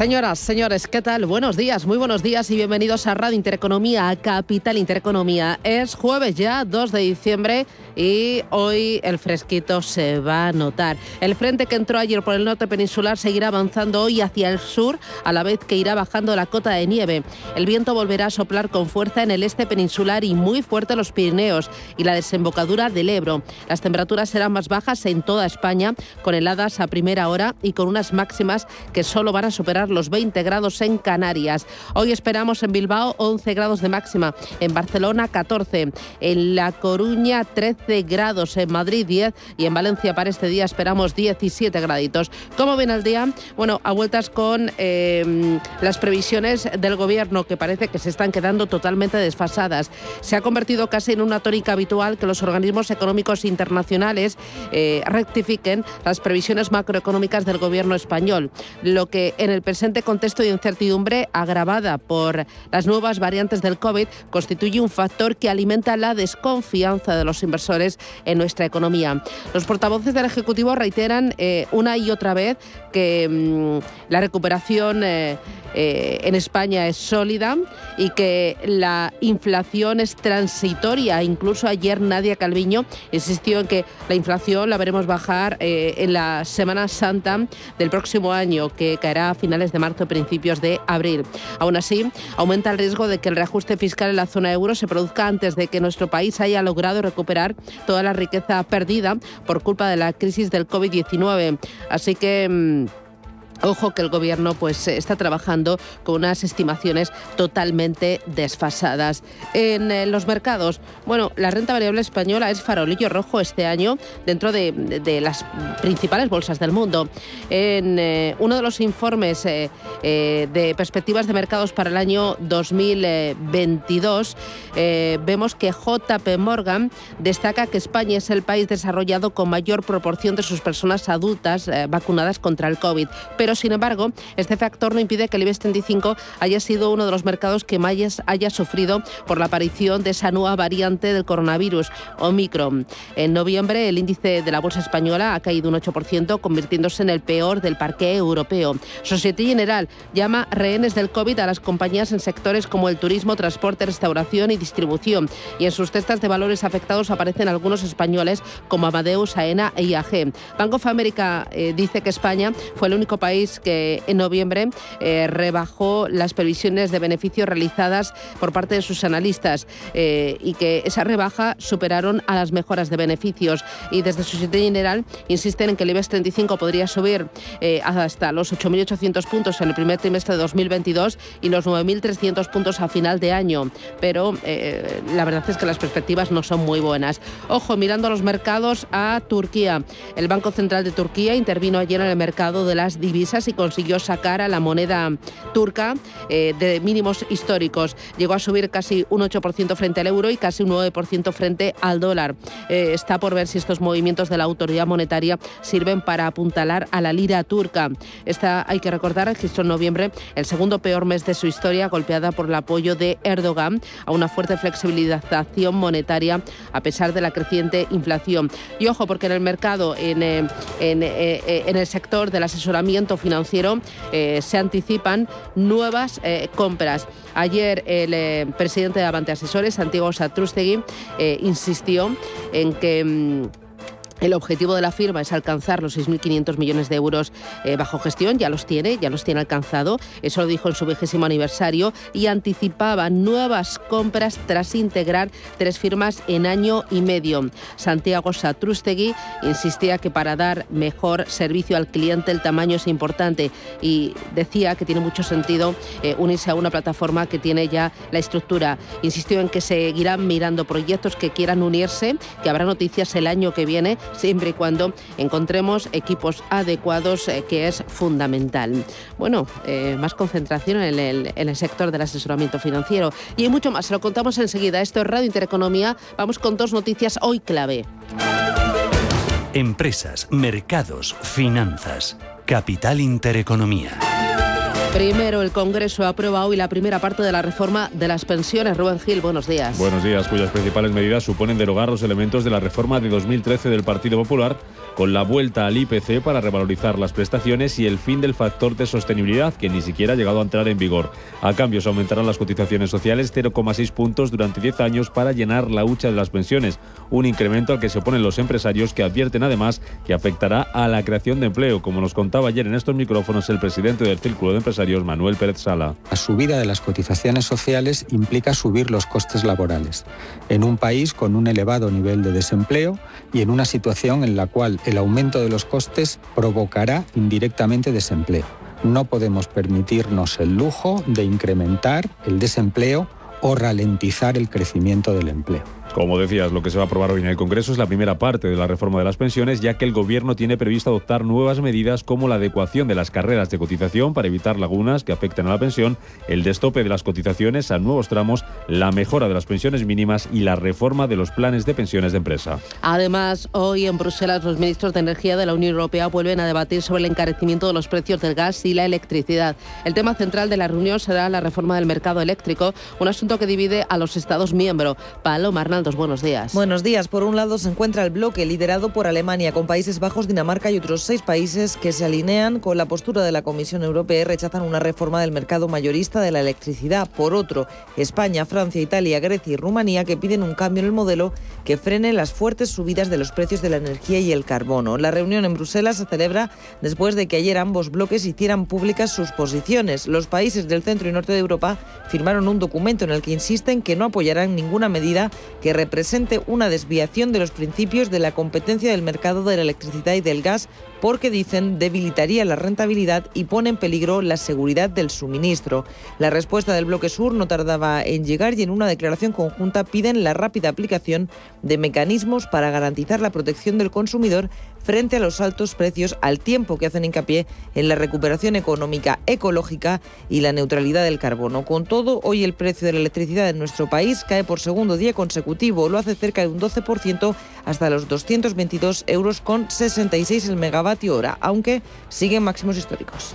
Señoras, señores, ¿qué tal? Buenos días, muy buenos días y bienvenidos a Radio Intereconomía, a Capital Intereconomía. Es jueves ya, 2 de diciembre y hoy el fresquito se va a notar. El frente que entró ayer por el norte peninsular seguirá avanzando hoy hacia el sur, a la vez que irá bajando la cota de nieve. El viento volverá a soplar con fuerza en el este peninsular y muy fuerte en los Pirineos y la desembocadura del Ebro. Las temperaturas serán más bajas en toda España, con heladas a primera hora y con unas máximas que solo van a superar los 20 grados en Canarias. Hoy esperamos en Bilbao 11 grados de máxima, en Barcelona 14, en La Coruña 13 grados, en Madrid 10 y en Valencia para este día esperamos 17 graditos. ¿Cómo viene el día? Bueno, a vueltas con eh, las previsiones del gobierno que parece que se están quedando totalmente desfasadas. Se ha convertido casi en una tónica habitual que los organismos económicos internacionales eh, rectifiquen las previsiones macroeconómicas del gobierno español, lo que en el presente contexto de incertidumbre agravada por las nuevas variantes del COVID constituye un factor que alimenta la desconfianza de los inversores en nuestra economía. Los portavoces del Ejecutivo reiteran eh, una y otra vez que mm, la recuperación eh, eh, en España es sólida y que la inflación es transitoria. Incluso ayer Nadia Calviño insistió en que la inflación la veremos bajar en la Semana Santa del próximo año, que caerá a finales de marzo, principios de abril. Aún así, aumenta el riesgo de que el reajuste fiscal en la zona euro se produzca antes de que nuestro país haya logrado recuperar toda la riqueza perdida por culpa de la crisis del COVID-19. Así que... Ojo que el gobierno pues está trabajando con unas estimaciones totalmente desfasadas. En eh, los mercados, bueno, la renta variable española es farolillo rojo este año dentro de, las principales bolsas del mundo. En eh, uno de los informes eh, de perspectivas de mercados para el año 2022 vemos que JP Morgan destaca que España es el país desarrollado con mayor proporción de sus personas adultas vacunadas contra el COVID. Pero pero sin embargo, este factor no impide que el IBEX 35 haya sido uno de los mercados que más haya sufrido por la aparición de esa nueva variante del coronavirus, Omicron. En noviembre, el índice de la bolsa española ha caído un 8%, convirtiéndose en el peor del parque europeo. Societe General llama rehenes del COVID a las compañías en sectores como el turismo, transporte, restauración y distribución. Y en sus cestas de valores afectados aparecen algunos españoles como Amadeus, AENA e IAG. Bank of America eh, dice que España fue el único país que en noviembre eh, rebajó las previsiones de beneficios realizadas por parte de sus analistas eh, y que esa rebaja superaron a las mejoras de beneficios. Y desde su sitio general insisten en que el IBEX 35 podría subir eh, hasta los 8.800 puntos en el primer trimestre de 2022 y los 9.300 puntos a final de año. Pero la verdad es que las perspectivas no son muy buenas. Ojo, mirando los mercados a Turquía. El Banco Central de Turquía intervino ayer en el mercado de las divisas y consiguió sacar a la moneda turca eh, de mínimos históricos. Llegó a subir casi un 8% frente al euro y casi un 9% frente al dólar. Eh, está por ver si estos movimientos de la autoridad monetaria sirven para apuntalar a la lira turca. Esta, hay que recordar, registró en noviembre el segundo peor mes de su historia, golpeada por el apoyo de Erdogan a una fuerte flexibilización monetaria a pesar de la creciente inflación. Y ojo, porque en el mercado, en, eh, en, en el sector del asesoramiento financiero eh, se anticipan nuevas eh, compras. Ayer el eh, presidente de Avante Asesores, Santiago Satrústegui, insistió en que mm, el objetivo de la firma es alcanzar los 6.500 millones de euros eh, bajo gestión, ya los tiene, ya los tiene alcanzado, eso lo dijo en su vigésimo aniversario y anticipaba nuevas compras tras integrar tres firmas en año y medio. Santiago Satrústegui insistía que para dar mejor servicio al cliente el tamaño es importante y decía que tiene mucho sentido eh, unirse a una plataforma que tiene ya la estructura. Insistió en que seguirán mirando proyectos que quieran unirse, que habrá noticias el año que viene siempre y cuando encontremos equipos adecuados, eh, que es fundamental. Bueno, eh, más concentración en el, en el sector del asesoramiento financiero y mucho más. Se lo contamos enseguida. Esto es Radio Intereconomía. Vamos con dos noticias hoy clave. Empresas, mercados, finanzas. Capital Intereconomía. Primero, el Congreso aprueba hoy la primera parte de la reforma de las pensiones. Rubén Gil, buenos días. Buenos días, cuyas principales medidas suponen derogar los elementos de la reforma de 2013 del Partido Popular con la vuelta al IPC para revalorizar las prestaciones y el fin del factor de sostenibilidad, que ni siquiera ha llegado a entrar en vigor. A cambio, se aumentarán las cotizaciones sociales 0,6 puntos durante 10 años para llenar la hucha de las pensiones, un incremento al que se oponen los empresarios que advierten además que afectará a la creación de empleo, como nos contaba ayer en estos micrófonos el presidente del Círculo de Empresarios, Manuel Pérez Sala. La subida de las cotizaciones sociales implica subir los costes laborales en un país con un elevado nivel de desempleo y en una situación en la cual el aumento de los costes provocará indirectamente desempleo. No podemos permitirnos el lujo de incrementar el desempleo o ralentizar el crecimiento del empleo. Como decías, lo que se va a aprobar hoy en el Congreso es la primera parte de la reforma de las pensiones, ya que el Gobierno tiene previsto adoptar nuevas medidas como la adecuación de las carreras de cotización para evitar lagunas que afecten a la pensión, el destope de las cotizaciones a nuevos tramos, la mejora de las pensiones mínimas y la reforma de los planes de pensiones de empresa. Además, hoy en Bruselas los ministros de Energía de la Unión Europea vuelven a debatir sobre el encarecimiento de los precios del gas y la electricidad. El tema central de la reunión será la reforma del mercado eléctrico, un asunto que divide a los Estados miembros. Paloma buenos días. Buenos días. Por un lado se encuentra el bloque liderado por Alemania, con Países Bajos, Dinamarca y otros seis países que se alinean con la postura de la Comisión Europea y rechazan una reforma del mercado mayorista de la electricidad. Por otro, España, Francia, Italia, Grecia y Rumanía que piden un cambio en el modelo que frene las fuertes subidas de los precios de la energía y el carbono. La reunión en Bruselas se celebra después de que ayer ambos bloques hicieran públicas sus posiciones. Los países del centro y norte de Europa firmaron un documento en el que insisten que no apoyarán ninguna medida que represente una desviación de los principios de la competencia del mercado de la electricidad y del gas porque dicen debilitaría la rentabilidad y pone en peligro la seguridad del suministro. La respuesta del bloque sur no tardaba en llegar y en una declaración conjunta piden la rápida aplicación de mecanismos para garantizar la protección del consumidor frente a los altos precios al tiempo que hacen hincapié en la recuperación económica ecológica y la neutralidad del carbono. Con todo, hoy el precio de la electricidad en nuestro país cae por segundo día consecutivo, lo hace cerca de un 12% hasta los 222 euros con 66 el megavatio hora, aunque siguen máximos históricos.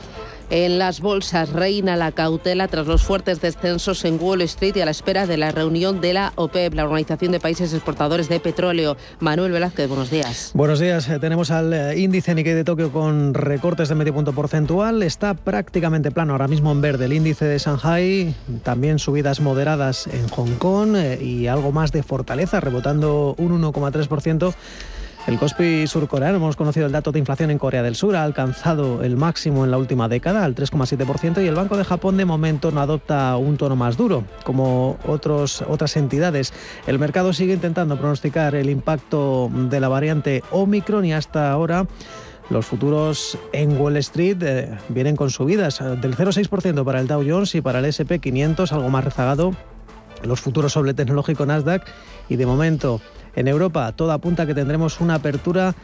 En las bolsas reina la cautela tras los fuertes descensos en Wall Street y a la espera de la reunión de la OPEP, la Organización de Países Exportadores de Petróleo. Manuel Velázquez, buenos días. Buenos días. Eh, tenemos al eh, índice Nikkei de Tokio con recortes de medio punto porcentual. Está prácticamente plano ahora mismo en verde. El índice de Shanghai, también subidas moderadas en Hong Kong eh, y algo más de fortaleza, rebotando un 1,3%. El Kospi surcoreano, hemos conocido el dato de inflación en Corea del Sur, ha alcanzado el máximo en la última década, al 3,7%, y el Banco de Japón de momento no adopta un tono más duro, como otros, otras entidades. El mercado sigue intentando pronosticar el impacto de la variante Omicron y hasta ahora... Los futuros en Wall Street eh, vienen con subidas del 0,6% para el Dow Jones y para el SP 500, algo más rezagado. Los futuros sobre el tecnológico Nasdaq y de momento en Europa todo apunta que tendremos una apertura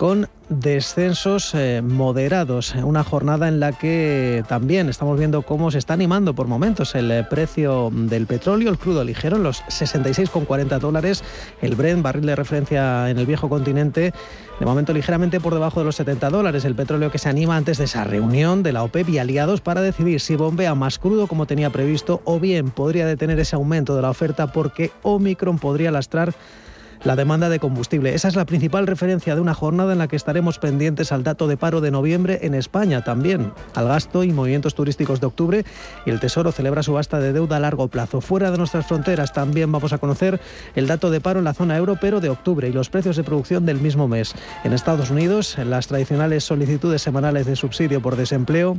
con descensos eh, moderados. Una jornada en la que también estamos viendo cómo se está animando por momentos el eh, precio del petróleo, el crudo ligero, en los 66,40 dólares. El Brent, barril de referencia en el viejo continente, de momento ligeramente por debajo de los 70 dólares. El petróleo que se anima antes de esa reunión de la OPEP y aliados para decidir si bombea más crudo como tenía previsto o bien podría detener ese aumento de la oferta porque Omicron podría lastrar la demanda de combustible. Esa es la principal referencia de una jornada en la que estaremos pendientes al dato de paro de noviembre en España también, al gasto y movimientos turísticos de octubre y el Tesoro celebra subasta de deuda a largo plazo. Fuera de nuestras fronteras también vamos a conocer el dato de paro en la zona euro, pero de octubre y los precios de producción del mismo mes. En Estados Unidos, las tradicionales solicitudes semanales de subsidio por desempleo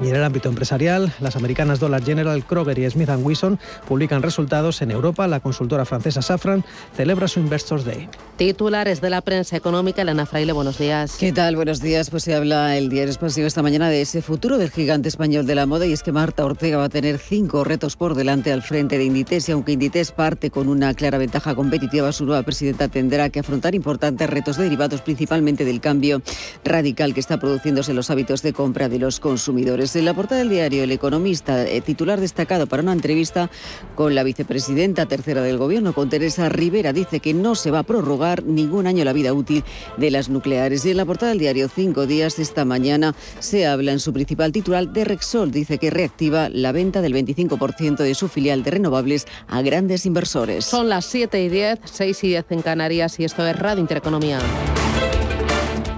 Y en el ámbito empresarial, las americanas Dollar General, Kroger y Smith Wesson publican resultados en Europa. La consultora francesa Safran celebra su Investors Day. Titulares de la prensa económica, Elena Fraile, buenos días. ¿Qué tal? Buenos días. Pues se habla el diario expansivo esta mañana de ese futuro del gigante español de la moda y es que Marta Ortega va a tener cinco retos por delante al frente de Inditex y aunque Inditex parte con una clara ventaja competitiva, su nueva presidenta tendrá que afrontar importantes retos derivados principalmente del cambio radical que está produciéndose en los hábitos de compra de los consumidores. En la portada del diario El Economista, eh, titular destacado para una entrevista con la vicepresidenta tercera del Gobierno, con Teresa Rivera, dice que no se va a prorrogar ningún año la vida útil de las nucleares. Y en la portada del diario Cinco Días, esta mañana, se habla en su principal titular de Rexol. Dice que reactiva la venta del 25% de su filial de renovables a grandes inversores. Son las 7 y 10, 6 y 10 en Canarias y esto es Radio Intereconomía.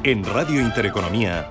En Radio Intereconomía.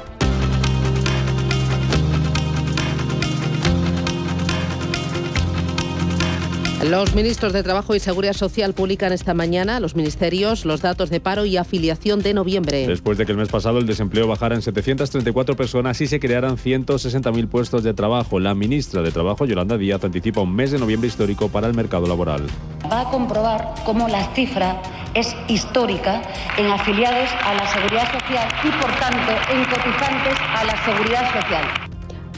Los ministros de Trabajo y Seguridad Social publican esta mañana, los ministerios, los datos de paro y afiliación de noviembre. Después de que el mes pasado el desempleo bajara en 734 personas y se crearan 160.000 puestos de trabajo, la ministra de Trabajo, Yolanda Díaz, anticipa un mes de noviembre histórico para el mercado laboral. Va a comprobar cómo la cifra es histórica en afiliados a la Seguridad Social y, por tanto, en cotizantes a la Seguridad Social.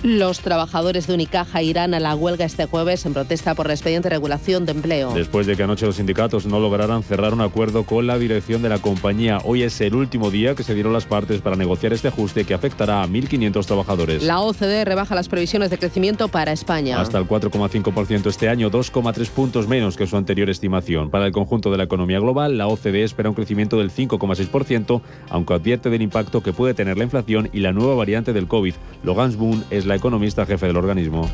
Los trabajadores de Unicaja irán a la huelga este jueves en protesta por el expediente de regulación de empleo. Después de que anoche los sindicatos no lograran cerrar un acuerdo con la dirección de la compañía, hoy es el último día que se dieron las partes para negociar este ajuste que afectará a 1.500 trabajadores. La OCDE rebaja las previsiones de crecimiento para España. Hasta el 4,5% este año, 2,3 puntos menos que su anterior estimación. Para el conjunto de la economía global, la OCDE espera un crecimiento del 5,6%, aunque advierte del impacto que puede tener la inflación y la nueva variante del COVID. Logan Boone es la economista jefe del organismo.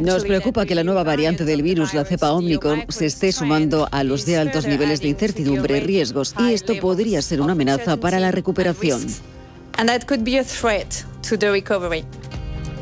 Nos preocupa que la nueva variante del virus, la cepa Omicron, se esté sumando a los de altos niveles de incertidumbre y riesgos y esto podría ser una amenaza para la recuperación.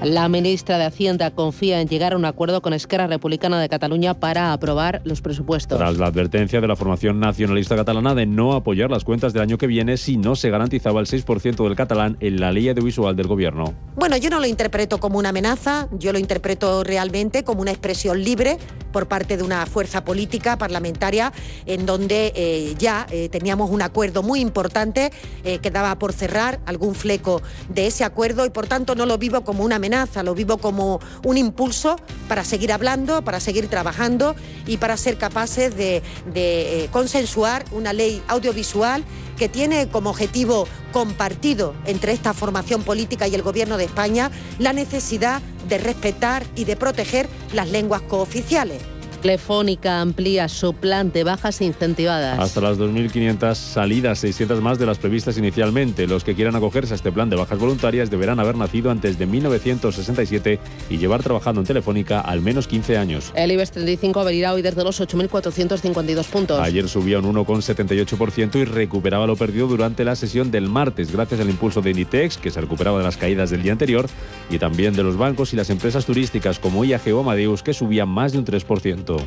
La ministra de Hacienda confía en llegar a un acuerdo con Esquerra Republicana de Cataluña para aprobar los presupuestos. Tras la advertencia de la formación nacionalista catalana de no apoyar las cuentas del año que viene si no se garantizaba el 6% del catalán en la ley audiovisual del gobierno. Bueno, yo no lo interpreto como una amenaza, yo lo interpreto realmente como una expresión libre por parte de una fuerza política parlamentaria en donde eh, ya eh, teníamos un acuerdo muy importante eh, que daba por cerrar algún fleco de ese acuerdo y por tanto no lo vivo como una amenaza lo vivo como un impulso para seguir hablando, para seguir trabajando y para ser capaces de, eh, consensuar una ley audiovisual que tiene como objetivo compartido entre esta formación política y el Gobierno de España la necesidad de respetar y de proteger las lenguas cooficiales. Telefónica amplía su plan de bajas incentivadas. Hasta las 2.500 salidas, 600 más de las previstas inicialmente. Los que quieran acogerse a este plan de bajas voluntarias deberán haber nacido antes de 1967 y llevar trabajando en Telefónica al menos 15 años. El IBEX 35 abrirá hoy desde los 8.452 puntos. Ayer subía un 1,78% y recuperaba lo perdido durante la sesión del martes, gracias al impulso de Inditex, que se recuperaba de las caídas del día anterior, y también de los bancos y las empresas turísticas como IAG o Amadeus, que subían más de un 3%. Santo.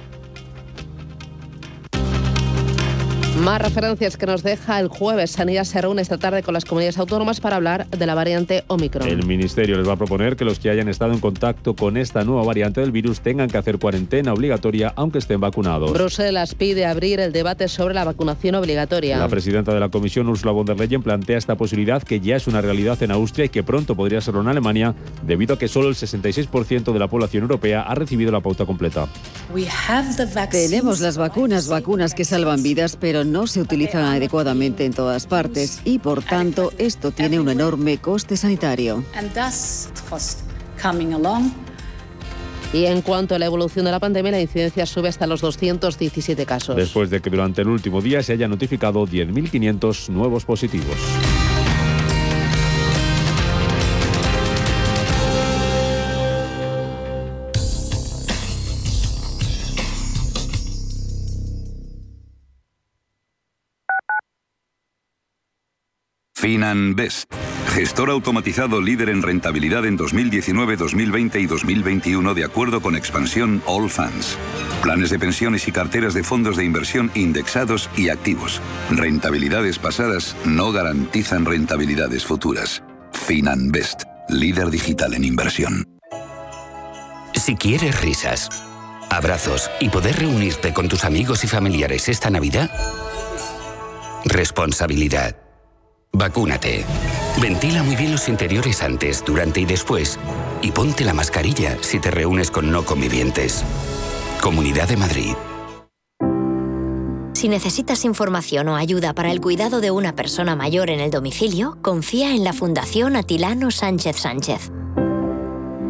Más referencias que nos deja el jueves. Sanidad se reúne esta tarde con las comunidades autónomas para hablar de la variante Omicron. El Ministerio les va a proponer que los que hayan estado en contacto con esta nueva variante del virus tengan que hacer cuarentena obligatoria aunque estén vacunados. Bruselas pide abrir el debate sobre la vacunación obligatoria. La presidenta de la Comisión, Ursula von der Leyen, plantea esta posibilidad que ya es una realidad en Austria y que pronto podría serlo en Alemania, debido a que solo el 66% de la población europea ha recibido la pauta completa. Tenemos las vacunas, vacunas que salvan vidas, pero no se utilizan adecuadamente en todas partes y por tanto esto tiene un enorme coste sanitario. Y en cuanto a la evolución de la pandemia, la incidencia sube hasta los 217 casos. Después de que durante el último día se hayan notificado 10.500 nuevos positivos. Finanbest Gestor automatizado líder en rentabilidad en 2019, 2020 y 2021 de acuerdo con expansión All Funds. Planes de pensiones y carteras de fondos de inversión indexados y activos. Rentabilidades pasadas no garantizan rentabilidades futuras. Finanbest, líder digital en inversión. Si quieres risas, abrazos y poder reunirte con tus amigos y familiares esta Navidad, responsabilidad. Vacúnate. Ventila muy bien los interiores antes, durante y después. Y ponte la mascarilla si te reúnes con no convivientes. Comunidad de Madrid. Si necesitas información o ayuda para el cuidado de una persona mayor en el domicilio, confía en la Fundación Atilano Sánchez Sánchez.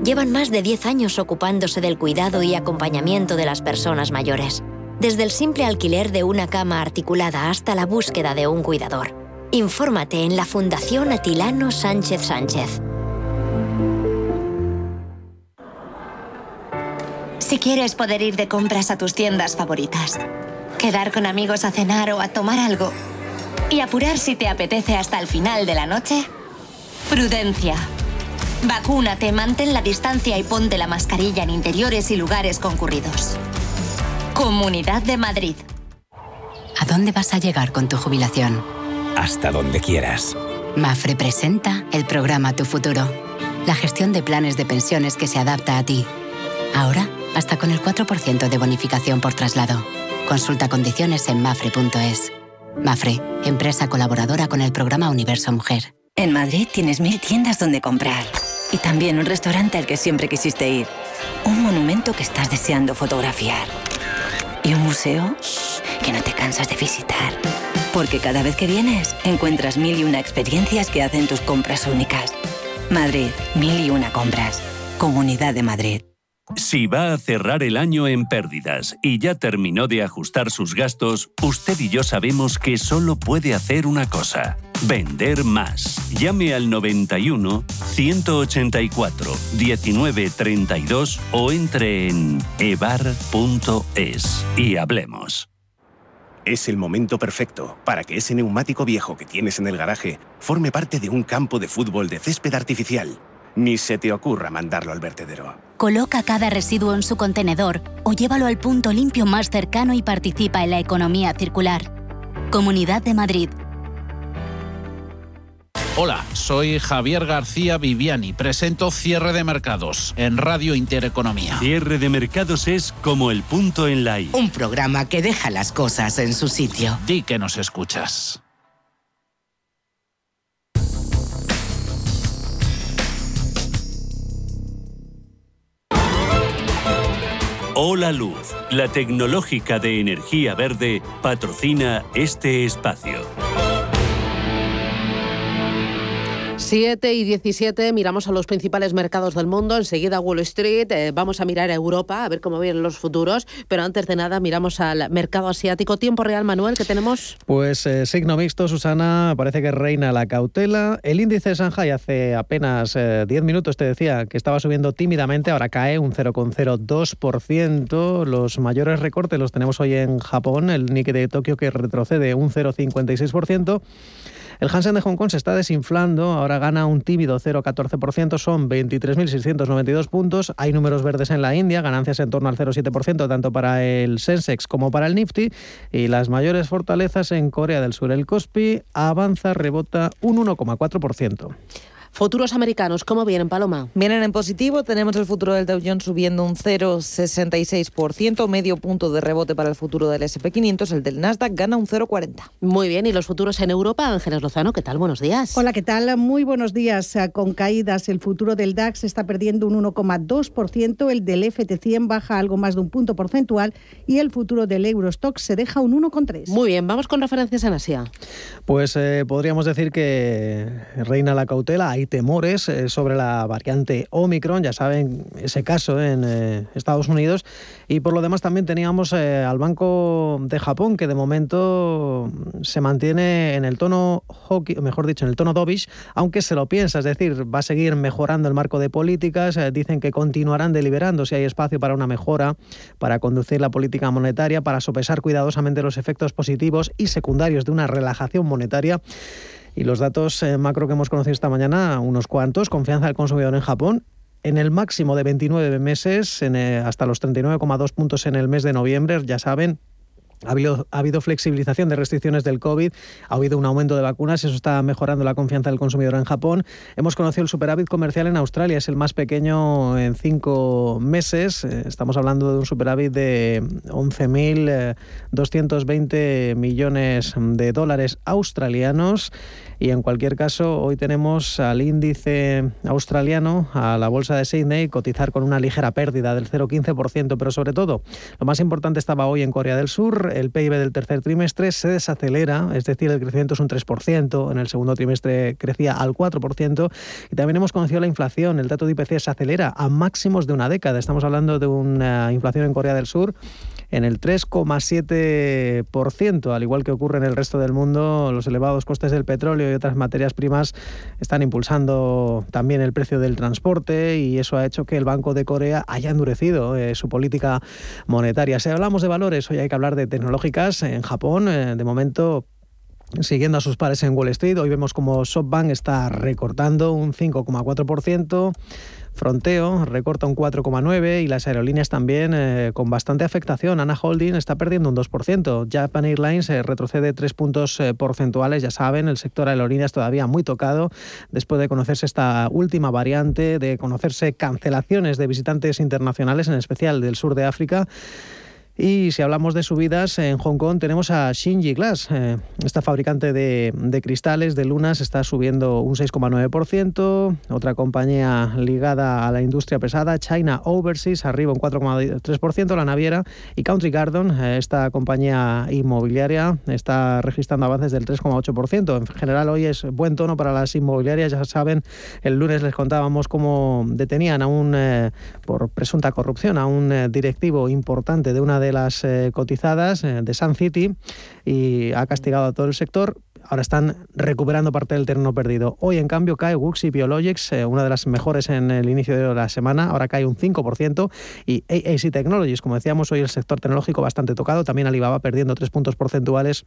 Llevan más de 10 años ocupándose del cuidado y acompañamiento de las personas mayores, desde el simple alquiler de una cama articulada hasta la búsqueda de un cuidador. Infórmate en la Fundación Atilano Sánchez Sánchez. Si quieres poder ir de compras a tus tiendas favoritas, quedar con amigos a cenar o a tomar algo y apurar si te apetece hasta el final de la noche, prudencia. Vacúnate, mantén la distancia y ponte la mascarilla en interiores y lugares concurridos. Comunidad de Madrid. ¿A dónde vas a llegar con tu jubilación? Hasta donde quieras. Mafre presenta el programa Tu Futuro, la gestión de planes de pensiones que se adapta a ti. Ahora, hasta con el 4% de bonificación por traslado. Consulta condiciones en mafre.es. Mafre, empresa colaboradora con el programa Universo Mujer. En Madrid tienes mil tiendas donde comprar. Y también un restaurante al que siempre quisiste ir. Un monumento que estás deseando fotografiar. Y un museo que no te cansas de visitar. Porque cada vez que vienes, encuentras mil y una experiencias que hacen tus compras únicas. Madrid, mil y una compras. Comunidad de Madrid. Si va a cerrar el año en pérdidas y ya terminó de ajustar sus gastos, usted y yo sabemos que solo puede hacer una cosa. Vender más. Llame al 91 184 1932 o entre en evar.es y hablemos. Es el momento perfecto para que ese neumático viejo que tienes en el garaje forme parte de un campo de fútbol de césped artificial. Ni se te ocurra mandarlo al vertedero. Coloca cada residuo en su contenedor o llévalo al punto limpio más cercano y participa en la economía circular. Comunidad de Madrid. Hola, soy Javier García Viviani. Presento Cierre de Mercados en Radio Intereconomía. Cierre de Mercados es como el punto en la I. Un programa que deja las cosas en su sitio. Di que nos escuchas. Hola Luz, la tecnológica de energía verde, patrocina este espacio. 7 y 17 miramos a los principales mercados del mundo, enseguida Wall Street, eh, vamos a mirar a Europa, a ver cómo vienen los futuros, pero antes de nada miramos al mercado asiático. Tiempo real, Manuel, ¿qué tenemos? Pues eh, signo mixto, Susana, parece que reina la cautela. El índice de Shanghai hace apenas 10 eh, minutos te decía que estaba subiendo tímidamente, ahora cae un 0,02%. Los mayores recortes los tenemos hoy en Japón, el Nikkei de Tokio que retrocede un 0,56%. El Hansen de Hong Kong se está desinflando, ahora gana un tímido 0,14%, son 23.692 puntos. Hay números verdes en la India, ganancias en torno al 0,7% tanto para el Sensex como para el Nifty. Y las mayores fortalezas en Corea del Sur. El Kospi avanza, rebota un 1,4%. Futuros americanos, ¿cómo vienen, Paloma? Vienen en positivo. Tenemos el futuro del Dow Jones subiendo un 0,66%, medio punto de rebote para el futuro del SP500. El del Nasdaq gana un 0,40. Muy bien. ¿Y los futuros en Europa? Ángeles Lozano, ¿qué tal? Buenos días. Hola, ¿qué tal? Muy buenos días. Eh, con caídas, el futuro del DAX está perdiendo un 1,2%, el del FT100 baja algo más de un punto porcentual y el futuro del Eurostox se deja un 1,3. Muy bien. Vamos con referencias en Asia. Pues eh, podríamos decir que reina la cautela temores eh, sobre la variante Omicron, ya saben, ese caso en eh, Estados Unidos. Y por lo demás también teníamos eh, al Banco de Japón, que de momento se mantiene en el tono hockey, mejor dicho, en el tono dovish, aunque se lo piensa, es decir, va a seguir mejorando el marco de políticas, dicen que continuarán deliberando si hay espacio para una mejora, para conducir la política monetaria, para sopesar cuidadosamente los efectos positivos y secundarios de una relajación monetaria Y los datos eh, macro que hemos conocido esta mañana, unos cuantos, confianza del consumidor en Japón en el máximo de 29 meses, en, eh, hasta los 39,2 puntos en el mes de noviembre, ya saben, ha habido, flexibilización de restricciones del COVID, ha habido un aumento de vacunas, eso está mejorando la confianza del consumidor en Japón. Hemos conocido el superávit comercial en Australia, es el más pequeño en cinco meses. Eh, estamos hablando de un superávit de 11.220 eh, millones de dólares australianos. Y en cualquier caso, hoy tenemos al índice australiano, a la bolsa de Sydney, cotizar con una ligera pérdida del 0,15%, pero sobre todo, lo más importante estaba hoy en Corea del Sur, el PIB del tercer trimestre se desacelera, es decir, el crecimiento es un 3%, en el segundo trimestre crecía al 4%, y también hemos conocido la inflación, el dato de IPC se acelera a máximos de una década, estamos hablando de una inflación en Corea del Sur en el 3,7%, al igual que ocurre en el resto del mundo, los elevados costes del petróleo y otras materias primas están impulsando también el precio del transporte y eso ha hecho que el Banco de Corea haya endurecido eh, su política monetaria. Si hablamos de valores, hoy hay que hablar de tecnológicas. En Japón, eh, de momento, Siguiendo a sus pares en Wall Street, hoy vemos como SoftBank está recortando un 5,4%. Fronteo recorta un 4,9% y las aerolíneas también eh, con bastante afectación. Ana Holding está perdiendo un 2%. Japan Airlines eh, retrocede 3 puntos eh, porcentuales. Ya saben, el sector aerolíneas todavía muy tocado después de conocerse esta última variante, de conocerse cancelaciones de visitantes internacionales, en especial del sur de África. Y si hablamos de subidas, en Hong Kong tenemos a Shinji Glass. Eh, esta fabricante de, cristales, de lunas, está subiendo un 6,9%. Otra compañía ligada a la industria pesada, China Overseas, arriba un 4,3%. La naviera y Country Garden, eh, esta compañía inmobiliaria, está registrando avances del 3,8%. En general, hoy es buen tono para las inmobiliarias. Ya saben, el lunes les contábamos cómo detenían a un, eh, por presunta corrupción, a un directivo importante de una de las eh, cotizadas eh, de Sun City y ha castigado a todo el sector. Ahora están recuperando parte del terreno perdido. Hoy, en cambio, cae Wuxi Biologics, eh, una de las mejores en el inicio de la semana. Ahora cae un 5%. Y AAC Technologies, como decíamos, hoy el sector tecnológico bastante tocado. También Alibaba perdiendo 3 puntos porcentuales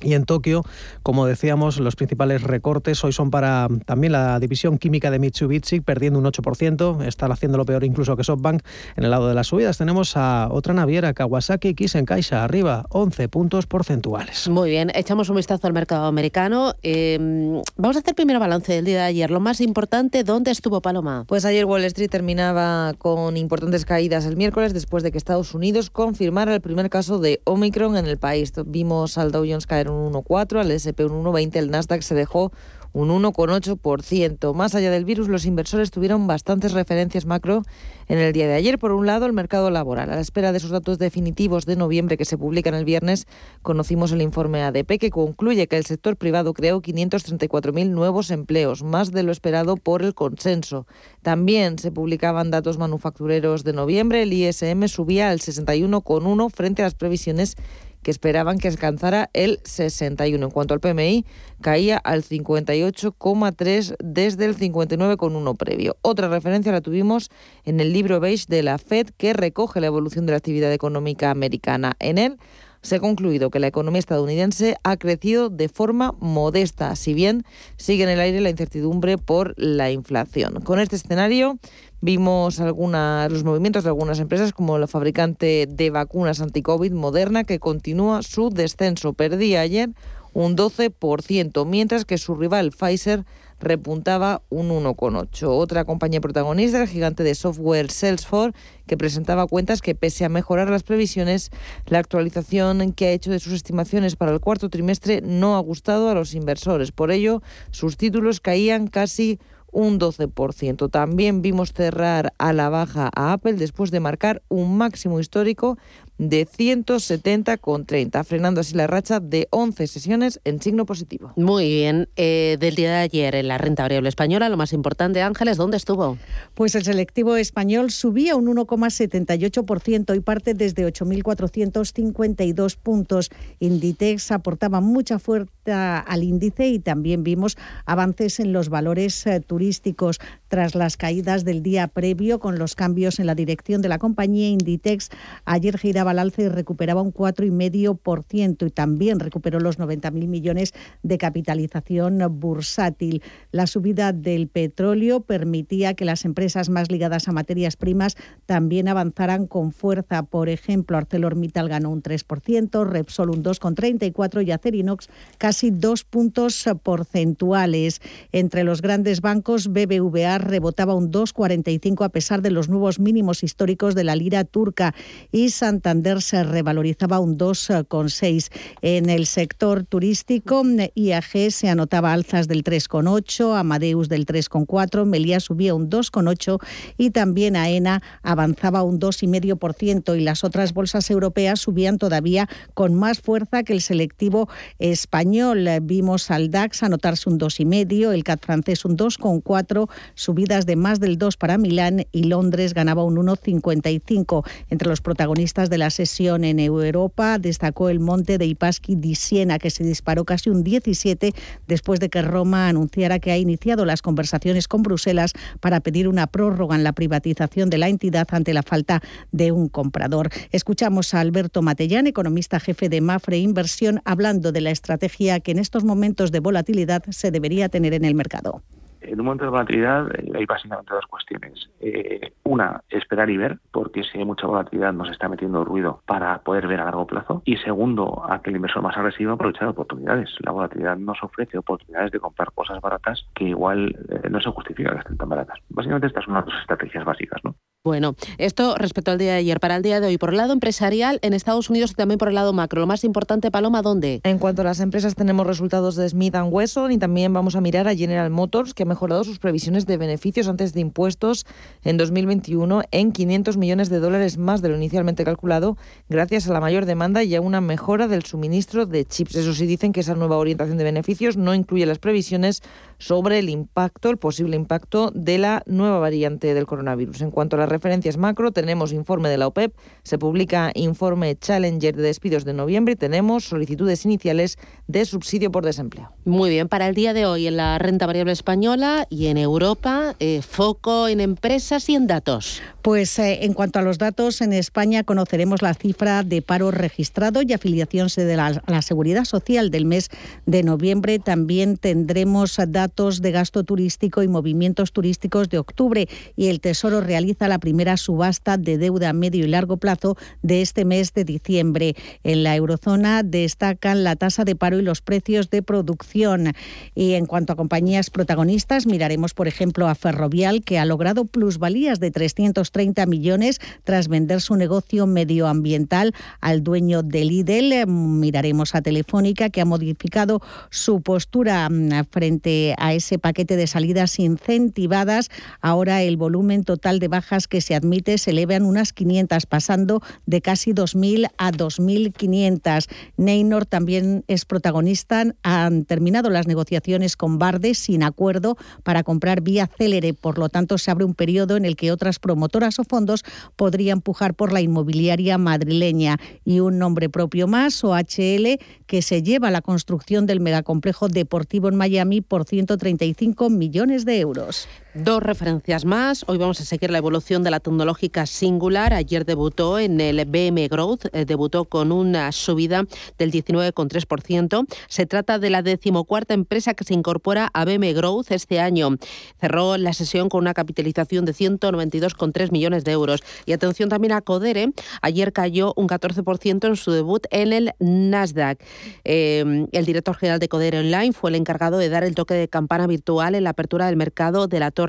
y en Tokio, como decíamos, los principales recortes hoy son para también la división química de Mitsubishi, perdiendo un 8%, está haciéndolo peor incluso que SoftBank. En el lado de las subidas tenemos a otra naviera, Kawasaki Kisen-Kaisha, arriba 11 puntos porcentuales. Muy bien, echamos un vistazo al mercado americano. Em, vamos a hacer primero balance del día de ayer. Lo más importante, ¿dónde estuvo Paloma? Pues ayer Wall Street terminaba con importantes caídas el miércoles después de que Estados Unidos confirmara el primer caso de Omicron en el país. Vimos al Dow Jones caer un 1,4, al SP un 1,20, el Nasdaq se dejó un 1,8%. Más allá del virus, los inversores tuvieron bastantes referencias macro en el día de ayer. Por un lado, el mercado laboral. A la espera de esos datos definitivos de noviembre que se publican el viernes, conocimos el informe ADP que concluye que el sector privado creó 534.000 nuevos empleos, más de lo esperado por el consenso. También se publicaban datos manufactureros de noviembre. El ISM subía al 61,1 frente a las previsiones que esperaban que alcanzara el 61. En cuanto al PMI, caía al 58,3 desde el 59,1 previo. Otra referencia la tuvimos en el libro beige de la Fed que recoge la evolución de la actividad económica americana. En él se ha concluido que la economía estadounidense ha crecido de forma modesta, si bien sigue en el aire la incertidumbre por la inflación. Con este escenario, Vimos algunas, los movimientos de algunas empresas como la fabricante de vacunas anti-COVID Moderna que continúa su descenso. Perdía ayer un 12%, mientras que su rival Pfizer repuntaba un 1,8. Otra compañía protagonista, el gigante de software Salesforce, que presentaba cuentas que pese a mejorar las previsiones, la actualización que ha hecho de sus estimaciones para el cuarto trimestre no ha gustado a los inversores. Por ello, sus títulos caían casi un 12%. También vimos cerrar a la baja a Apple después de marcar un máximo histórico de 170,30, frenando así la racha de 11 sesiones en signo positivo. Muy bien. Eh, del día de ayer en la renta variable española, lo más importante, Ángeles, ¿dónde estuvo? Pues el selectivo español subía un 1,78% y parte desde 8.452 puntos. Inditex aportaba mucha fuerza al índice y también vimos avances en los valores eh, turísticos. Tras las caídas del día previo con los cambios en la dirección de la compañía Inditex. Ayer giraba al alza y recuperaba un 4,5% y también recuperó los 90.000 millones de capitalización bursátil. La subida del petróleo permitía que las empresas más ligadas a materias primas también avanzaran con fuerza. Por ejemplo, ArcelorMittal ganó un 3%, Repsol un 2,34% y Acerinox casi dos puntos porcentuales. Entre los grandes bancos, BBVA rebotaba un 2,45 a pesar de los nuevos mínimos históricos de la lira turca y Santander se revalorizaba un 2,6. En el sector turístico, IAG se anotaba alzas del 3,8, Amadeus del 3,4, Melía subía un 2,8 y también AENA avanzaba un 2,5% y las otras bolsas europeas subían todavía con más fuerza que el selectivo español. Vimos al DAX anotarse un 2,5, el CAT francés un 2,4, subidas de más del 2 para Milán y Londres ganaba un 1,55. Entre los protagonistas de la sesión en Europa destacó el monte de Ipasqui di Siena, que se disparó casi un 17 después de que Roma anunciara que ha iniciado las conversaciones con Bruselas para pedir una prórroga en la privatización de la entidad ante la falta de un comprador. Escuchamos a Alberto Matellán, economista jefe de Mafre Inversión, hablando de la estrategia que en estos momentos de volatilidad se debería tener en el mercado en un momento de volatilidad eh, hay básicamente dos cuestiones. Eh, una, esperar y ver, porque si hay mucha volatilidad nos está metiendo ruido para poder ver a largo plazo. Y segundo, a que el inversor más agresivo aprovechar oportunidades. La volatilidad nos ofrece oportunidades de comprar cosas baratas que igual eh, no se justifica que estén tan baratas. Básicamente estas son las dos estrategias básicas. ¿no? Bueno, esto respecto al día de ayer. Para el día de hoy, por el lado empresarial en Estados Unidos y también por el lado macro. Lo más importante, Paloma, ¿dónde? En cuanto a las empresas, tenemos resultados de Smith Wesson y también vamos a mirar a General Motors, que ha mejorado sus previsiones de beneficios antes de impuestos en 2021 en 500 millones de dólares más de lo inicialmente calculado, gracias a la mayor demanda y a una mejora del suministro de chips. Eso sí, dicen que esa nueva orientación de beneficios no incluye las previsiones sobre el impacto, el posible impacto de la nueva variante del coronavirus. En cuanto a las referencias macro, tenemos informe de la OPEP, se publica informe Challenger de despidos de noviembre y tenemos solicitudes iniciales de subsidio por desempleo. Muy bien, para el día de hoy en la renta variable española y en Europa, eh, foco en empresas y en datos. Pues eh, en cuanto a los datos, en España conoceremos la cifra de paro registrado y afiliación de la, la Seguridad Social del mes de noviembre. También tendremos datos de gasto turístico y movimientos turísticos de octubre y el Tesoro realiza la primera subasta de deuda a medio y largo plazo de este mes de diciembre. En la eurozona destacan la tasa de paro y los precios de producción. Y en cuanto a compañías protagonistas, miraremos por ejemplo a Ferrovial que ha logrado plusvalías de 330 millones tras vender su negocio medioambiental al dueño del Lidl. Miraremos a Telefónica que ha modificado su postura mm, frente a ese paquete de salidas incentivadas. Ahora el volumen total de bajas que se admite se eleva en unas 500, pasando de casi 2.000 a 2.500. Neynor también es protagonista. Han terminado las negociaciones con Barde sin acuerdo para comprar vía célere. Por lo tanto, se abre un periodo en el que otras promotoras o fondos podrían pujar por la inmobiliaria madrileña. Y un nombre propio más, OHL, que se lleva la construcción del megacomplejo deportivo en Miami por 100 135 millones de euros. Dos referencias más. Hoy vamos a seguir la evolución de la tecnológica Singular. Ayer debutó en el BM Growth, eh, debutó con una subida del 19,3%. Se trata de la decimocuarta empresa que se incorpora a BM Growth este año. Cerró la sesión con una capitalización de 192,3 millones de euros. Y atención también a Codere. Ayer cayó un 14% en su debut en el Nasdaq. Eh, el director general de Codere Online fue el encargado de dar el toque de campana virtual en la apertura del mercado de la torre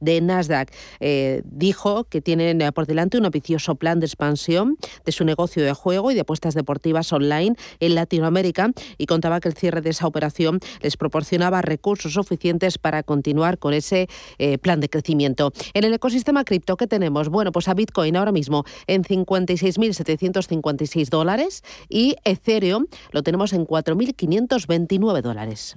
de Nasdaq. Eh, dijo que tienen eh, por delante un ambicioso plan de expansión de su negocio de juego y de apuestas deportivas online en Latinoamérica y contaba que el cierre de esa operación les proporcionaba recursos suficientes para continuar con ese eh, plan de crecimiento. En el ecosistema cripto, ¿qué tenemos? Bueno, pues a Bitcoin ahora mismo en 56.756 dólares y Ethereum lo tenemos en 4.529 dólares.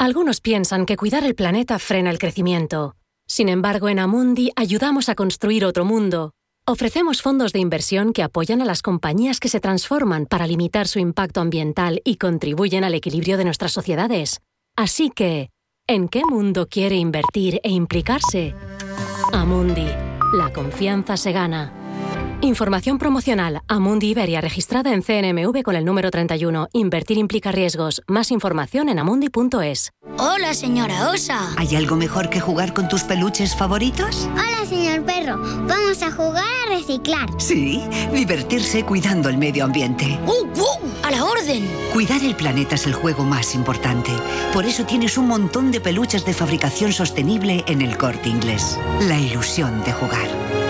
Algunos piensan que cuidar el planeta frena el crecimiento. Sin embargo, en Amundi ayudamos a construir otro mundo. Ofrecemos fondos de inversión que apoyan a las compañías que se transforman para limitar su impacto ambiental y contribuyen al equilibrio de nuestras sociedades. Así que, ¿en qué mundo quiere invertir e implicarse? Amundi, la confianza se gana. Información promocional. Amundi Iberia registrada en CNMV con el número 31. Invertir implica riesgos. Más información en amundi.es. Hola, señora Osa. ¿Hay algo mejor que jugar con tus peluches favoritos? Hola, señor perro. Vamos a jugar a reciclar. Sí, divertirse cuidando el medio ambiente. ¡Uh, uh! ¡A la orden! Cuidar el planeta es el juego más importante. Por eso tienes un montón de peluches de fabricación sostenible en el corte inglés. La ilusión de jugar.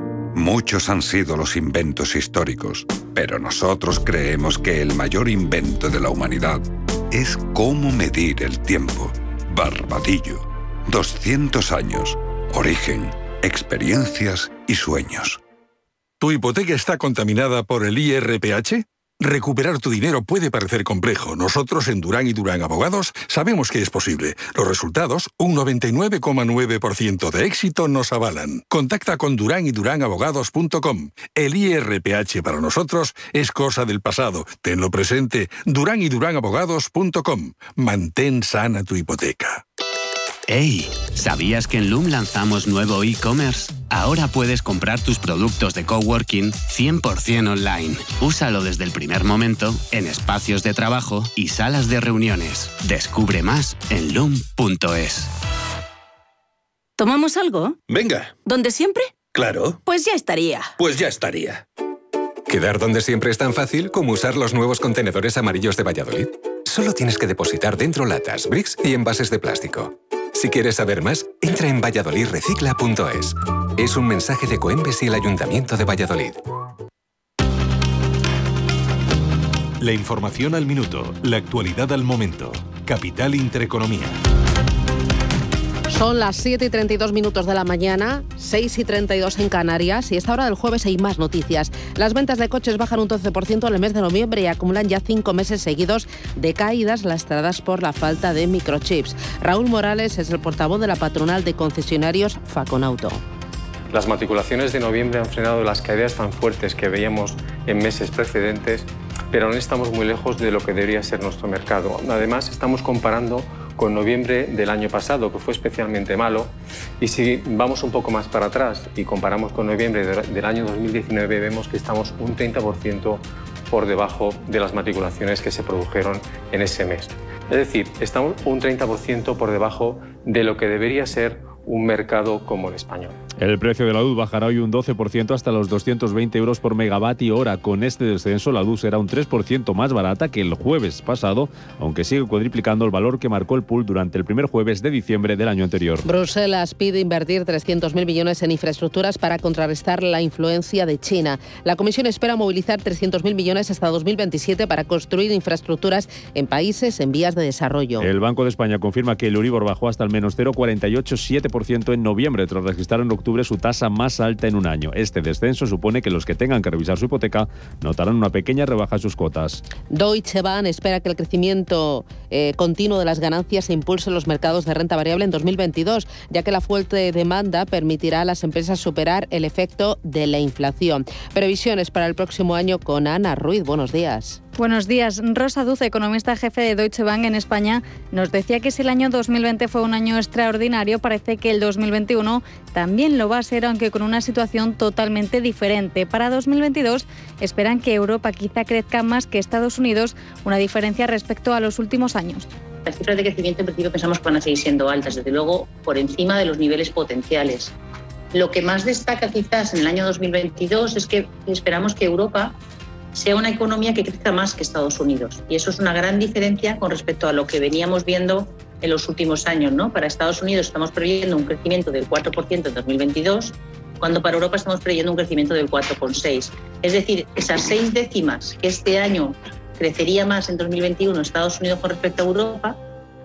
Muchos han sido los inventos históricos, pero nosotros creemos que el mayor invento de la humanidad es cómo medir el tiempo. Barbadillo. 200 años. Origen, experiencias y sueños. ¿Tu hipoteca está contaminada por el IRPH? Recuperar tu dinero puede parecer complejo. Nosotros en Durán y Durán Abogados sabemos que es posible. Los resultados, un 99,9% de éxito, nos avalan. Contacta con Durán y Durán Abogados.com. El IRPH para nosotros es cosa del pasado. Tenlo presente. Durán y Durán Abogados.com. Mantén sana tu hipoteca. ¡Hey! ¿Sabías que en Loom lanzamos nuevo e-commerce? Ahora puedes comprar tus productos de coworking 100% online. Úsalo desde el primer momento en espacios de trabajo y salas de reuniones. Descubre más en loom.es. ¿Tomamos algo? Venga. ¿Donde siempre? Claro. Pues ya estaría. Pues ya estaría. Quedar donde siempre es tan fácil como usar los nuevos contenedores amarillos de Valladolid. Solo tienes que depositar dentro latas, bricks y envases de plástico. Si quieres saber más, entra en valladolidrecicla.es. Es un mensaje de Coembes y el Ayuntamiento de Valladolid. La información al minuto, la actualidad al momento. Capital Intereconomía. Son las 7 y 32 minutos de la mañana, 6 y 32 en Canarias y esta hora del jueves hay más noticias. Las ventas de coches bajan un 12% en el mes de noviembre y acumulan ya cinco meses seguidos de caídas lastradas por la falta de microchips. Raúl Morales es el portavoz de la patronal de concesionarios Faconauto. Las matriculaciones de noviembre han frenado las caídas tan fuertes que veíamos en meses precedentes, pero aún estamos muy lejos de lo que debería ser nuestro mercado. Además, estamos comparando con noviembre del año pasado, que fue especialmente malo. Y si vamos un poco más para atrás y comparamos con noviembre del año 2019, vemos que estamos un 30% por debajo de las matriculaciones que se produjeron en ese mes. Es decir, estamos un 30% por debajo de lo que debería ser un mercado como el español. El precio de la luz bajará hoy un 12% hasta los 220 euros por megavatio hora. Con este descenso, la luz será un 3% más barata que el jueves pasado, aunque sigue cuadriplicando el valor que marcó el pool durante el primer jueves de diciembre del año anterior. Bruselas pide invertir 300.000 millones en infraestructuras para contrarrestar la influencia de China. La Comisión espera movilizar 300.000 millones hasta 2027 para construir infraestructuras en países en vías de desarrollo. El Banco de España confirma que el Euribor bajó hasta el menos 0,487% en noviembre, tras registrar en octubre su tasa más alta en un año. Este descenso supone que los que tengan que revisar su hipoteca notarán una pequeña rebaja en sus cuotas. Deutsche Bank espera que el crecimiento eh, continuo de las ganancias se impulse en los mercados de renta variable en 2022, ya que la fuerte demanda permitirá a las empresas superar el efecto de la inflación. Previsiones para el próximo año con Ana Ruiz. Buenos días. Buenos días. Rosa Duce, economista jefe de Deutsche Bank en España, nos decía que si el año 2020 fue un año extraordinario, parece que el 2021 también lo va a ser, aunque con una situación totalmente diferente. Para 2022 esperan que Europa quizá crezca más que Estados Unidos, una diferencia respecto a los últimos años. Las cifras de crecimiento en principio pensamos que van a seguir siendo altas, desde luego por encima de los niveles potenciales. Lo que más destaca quizás en el año 2022 es que esperamos que Europa sea una economía que crezca más que Estados Unidos. Y eso es una gran diferencia con respecto a lo que veníamos viendo en los últimos años. ¿no? Para Estados Unidos estamos previendo un crecimiento del 4% en 2022, cuando para Europa estamos previendo un crecimiento del 4,6%. Es decir, esas seis décimas que este año crecería más en 2021 Estados Unidos con respecto a Europa,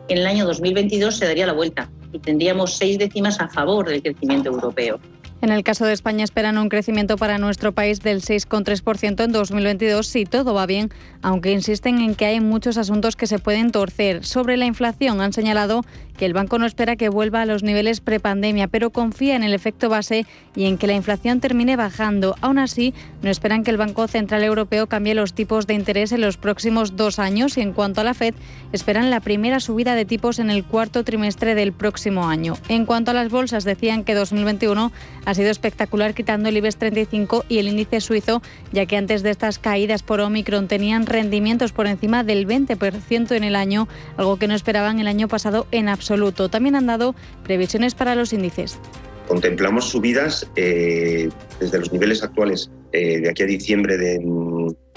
en el año 2022 se daría la vuelta y tendríamos seis décimas a favor del crecimiento europeo. En el caso de España esperan un crecimiento para nuestro país del 6,3% en 2022 si todo va bien, aunque insisten en que hay muchos asuntos que se pueden torcer. Sobre la inflación han señalado que el banco no espera que vuelva a los niveles prepandemia, pero confía en el efecto base y en que la inflación termine bajando. Aún así, no esperan que el Banco Central Europeo cambie los tipos de interés en los próximos dos años y en cuanto a la Fed, esperan la primera subida de tipos en el cuarto trimestre del próximo año. En cuanto a las bolsas, decían que 2021 ha sido espectacular quitando el IBEX 35 y el índice suizo, ya que antes de estas caídas por Omicron tenían rendimientos por encima del 20% en el año, algo que no esperaban el año pasado en absoluto. También han dado previsiones para los índices. Contemplamos subidas eh, desde los niveles actuales eh, de aquí a diciembre de,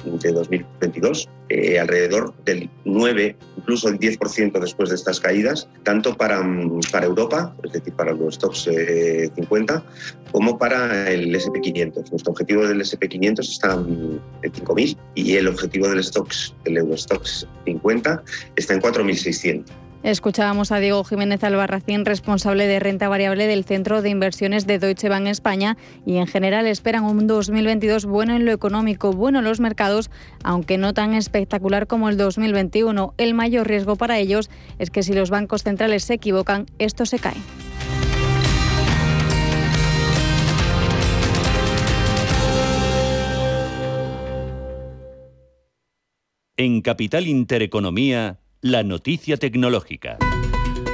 de 2022, eh, alrededor del 9, incluso el 10% después de estas caídas, tanto para, mm, Europa, es decir, para los stocks 50, como para el SP500. Nuestro objetivo del SP500 está en 5.000 y el objetivo del, stocks, del Eurostox 50 está en 4.600. Escuchábamos a Diego Jiménez Albarracín, responsable de renta variable del Centro de Inversiones de Deutsche Bank España, y en general esperan un 2022 bueno en lo económico, bueno en los mercados, aunque no tan espectacular como el 2021. El mayor riesgo para ellos es que si los bancos centrales se equivocan, esto se cae. En Capital Intereconomía, la noticia tecnológica.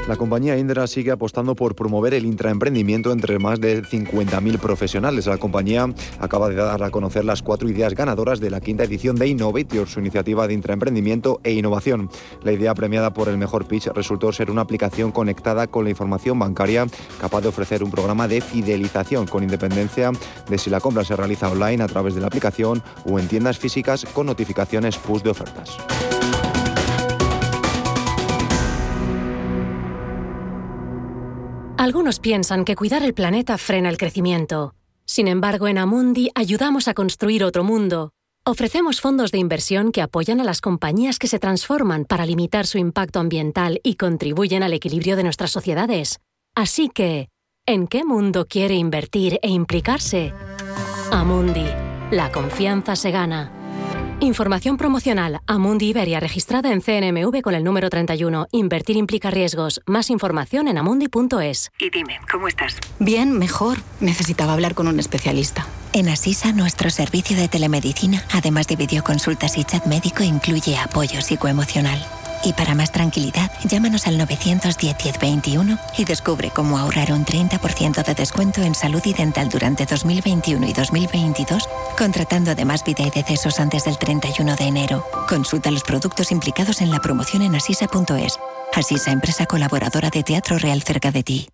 La compañía Indra sigue apostando por promover el intraemprendimiento entre más de 50.000 profesionales. La compañía acaba de dar a conocer las cuatro ideas ganadoras de la quinta edición de Innovator, su iniciativa de intraemprendimiento e innovación. La idea premiada por el mejor pitch resultó ser una aplicación conectada con la información bancaria capaz de ofrecer un programa de fidelización con independencia de si la compra se realiza online a través de la aplicación o en tiendas físicas con notificaciones push de ofertas. Algunos piensan que cuidar el planeta frena el crecimiento. Sin embargo, en Amundi ayudamos a construir otro mundo. Ofrecemos fondos de inversión que apoyan a las compañías que se transforman para limitar su impacto ambiental y contribuyen al equilibrio de nuestras sociedades. Así que, ¿en qué mundo quiere invertir e implicarse? Amundi. La confianza se gana. Información promocional. Amundi Iberia registrada en CNMV con el número 31. Invertir implica riesgos. Más información en amundi.es. Y dime, ¿cómo estás? Bien, mejor. Necesitaba hablar con un especialista. En Asisa, nuestro servicio de telemedicina, además de videoconsultas y chat médico, incluye apoyo psicoemocional. Y para más tranquilidad, llámanos al 910-1021 y descubre cómo ahorrar un 30% de descuento en salud y dental durante 2021 y 2022, contratando además vida y decesos antes del 31 de enero. Consulta los productos implicados en la promoción en asisa.es. Asisa, empresa colaboradora de Teatro Real cerca de ti.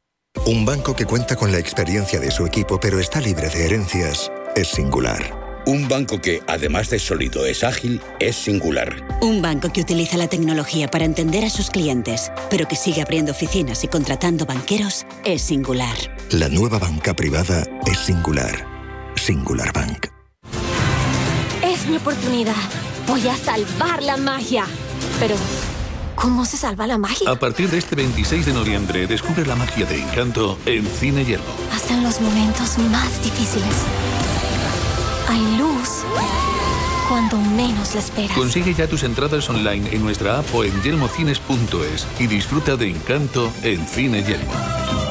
Un banco que cuenta con la experiencia de su equipo pero está libre de herencias es singular. Un banco que, además de sólido, es ágil, es singular. Un banco que utiliza la tecnología para entender a sus clientes, pero que sigue abriendo oficinas y contratando banqueros, es singular. La nueva banca privada es singular. Singular Bank. Es mi oportunidad. Voy a salvar la magia. Pero, ¿cómo se salva la magia? A partir de este 26 de noviembre, descubre la magia de Encanto en Cine. ¿Hasta hasta en los momentos más difíciles. Hay luz cuando menos la esperas. Consigue ya tus entradas online en nuestra app o en yelmocines.es y disfruta de Encanto en Cine Yelmo.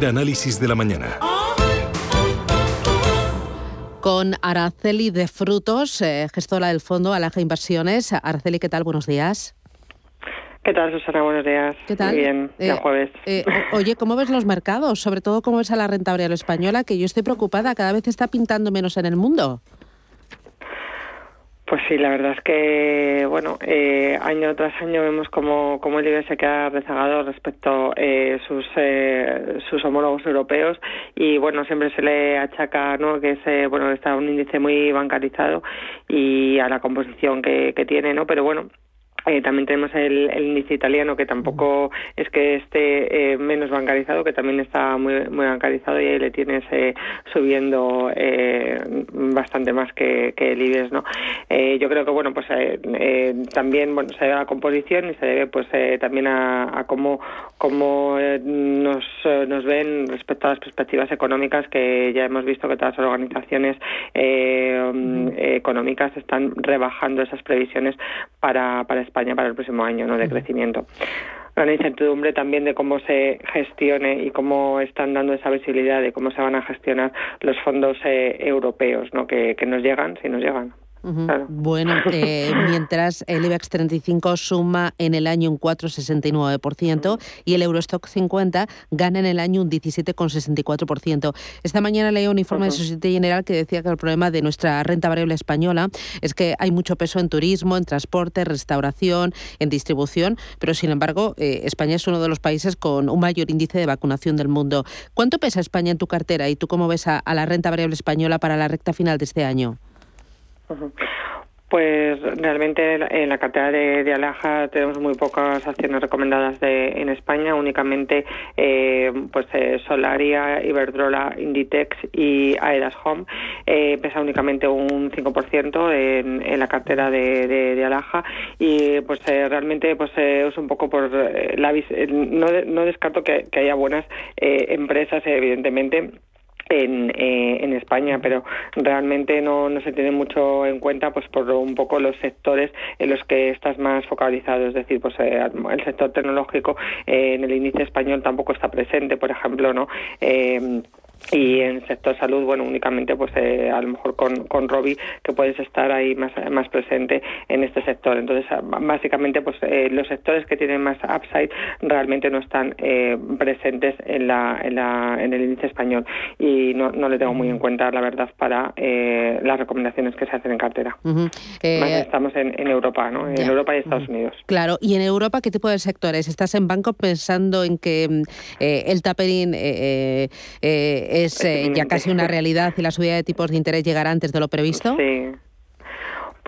primer análisis de la mañana. Con Araceli de Frutos, eh, gestora del Fondo Alaja Inversiones. Araceli, ¿qué tal? Buenos días. ¿Qué tal, Susana? Buenos días. ¿Qué tal? Muy bien, ya Eh, jueves. Eh, oye, ¿cómo ves los mercados? Sobre todo, ¿cómo ves a la renta variable española? Que yo estoy preocupada, cada vez está pintando menos en el mundo. Pues sí, la verdad es que, bueno, eh, año tras año vemos como, como el IBEX se queda rezagado respecto eh, sus eh, sus homólogos europeos y, bueno, siempre se le achaca, ¿no?, que es, eh, bueno, está un índice muy bancarizado y a la composición que, que tiene, ¿no?, pero bueno, eh, también tenemos el, el índice italiano que tampoco es que esté eh, menos bancarizado, que también está muy, muy bancarizado y ahí le tienes eh, subiendo eh, bastante más que, que el IBEX, ¿no? Eh, yo creo que bueno, pues eh, eh, también bueno se debe a la composición y se debe pues eh, también a, a cómo cómo eh, nos nos ven respecto a las perspectivas económicas que ya hemos visto que todas las organizaciones económicas están rebajando esas previsiones para, para España para el próximo año ¿no? de crecimiento. Gran incertidumbre también de cómo se gestione y cómo están dando esa visibilidad de cómo se van a gestionar los fondos eh, europeos ¿no? que, que nos llegan, si nos llegan. Bueno, eh, mientras el IBEX 35 suma en el año un 4,69% y el Eurostock 50 gana en el año un 17,64%. Esta mañana leí un informe de Societe General que decía que el problema de nuestra renta variable española es que hay mucho peso en turismo, en transporte, restauración, en distribución, pero sin embargo eh, España es uno de los países con un mayor índice de vacunación del mundo. ¿Cuánto pesa España en tu cartera y tú cómo ves a, a la renta variable española para la recta final de este año? Pues realmente en la cartera de, Alaja tenemos muy pocas acciones recomendadas de, en España, únicamente eh, pues eh, Solaria, Iberdrola, Inditex y Aedas Home. Eh, pesa únicamente un 5% en, en la cartera de, Alaja y pues eh, realmente pues eh, es un poco por eh, la no, no descarto que, que haya buenas empresas evidentemente en, eh, en España, pero realmente no, no se tiene mucho en cuenta pues por un poco los sectores en los que estás más focalizado, es decir, pues eh, el sector tecnológico eh, en el índice español tampoco está presente, por ejemplo, ¿no? Y en sector salud, bueno, únicamente pues eh, a lo mejor con, con Robi que puedes estar ahí más, más presente en este sector. Entonces, ah, básicamente pues eh, los sectores que tienen más upside realmente no están eh, presentes en, la, en, la, en el índice español y no, no le tengo muy en cuenta, la verdad, para eh, las recomendaciones que se hacen en cartera. Eh, Más estamos en, en Europa, ¿no? En. Europa y Estados Unidos. Claro, y en Europa, ¿qué tipo de sectores? ¿Estás en banco pensando en que mm, eh, el tapering es eh, ya casi una realidad y la subida de tipos de interés llegará antes de lo previsto? Sí.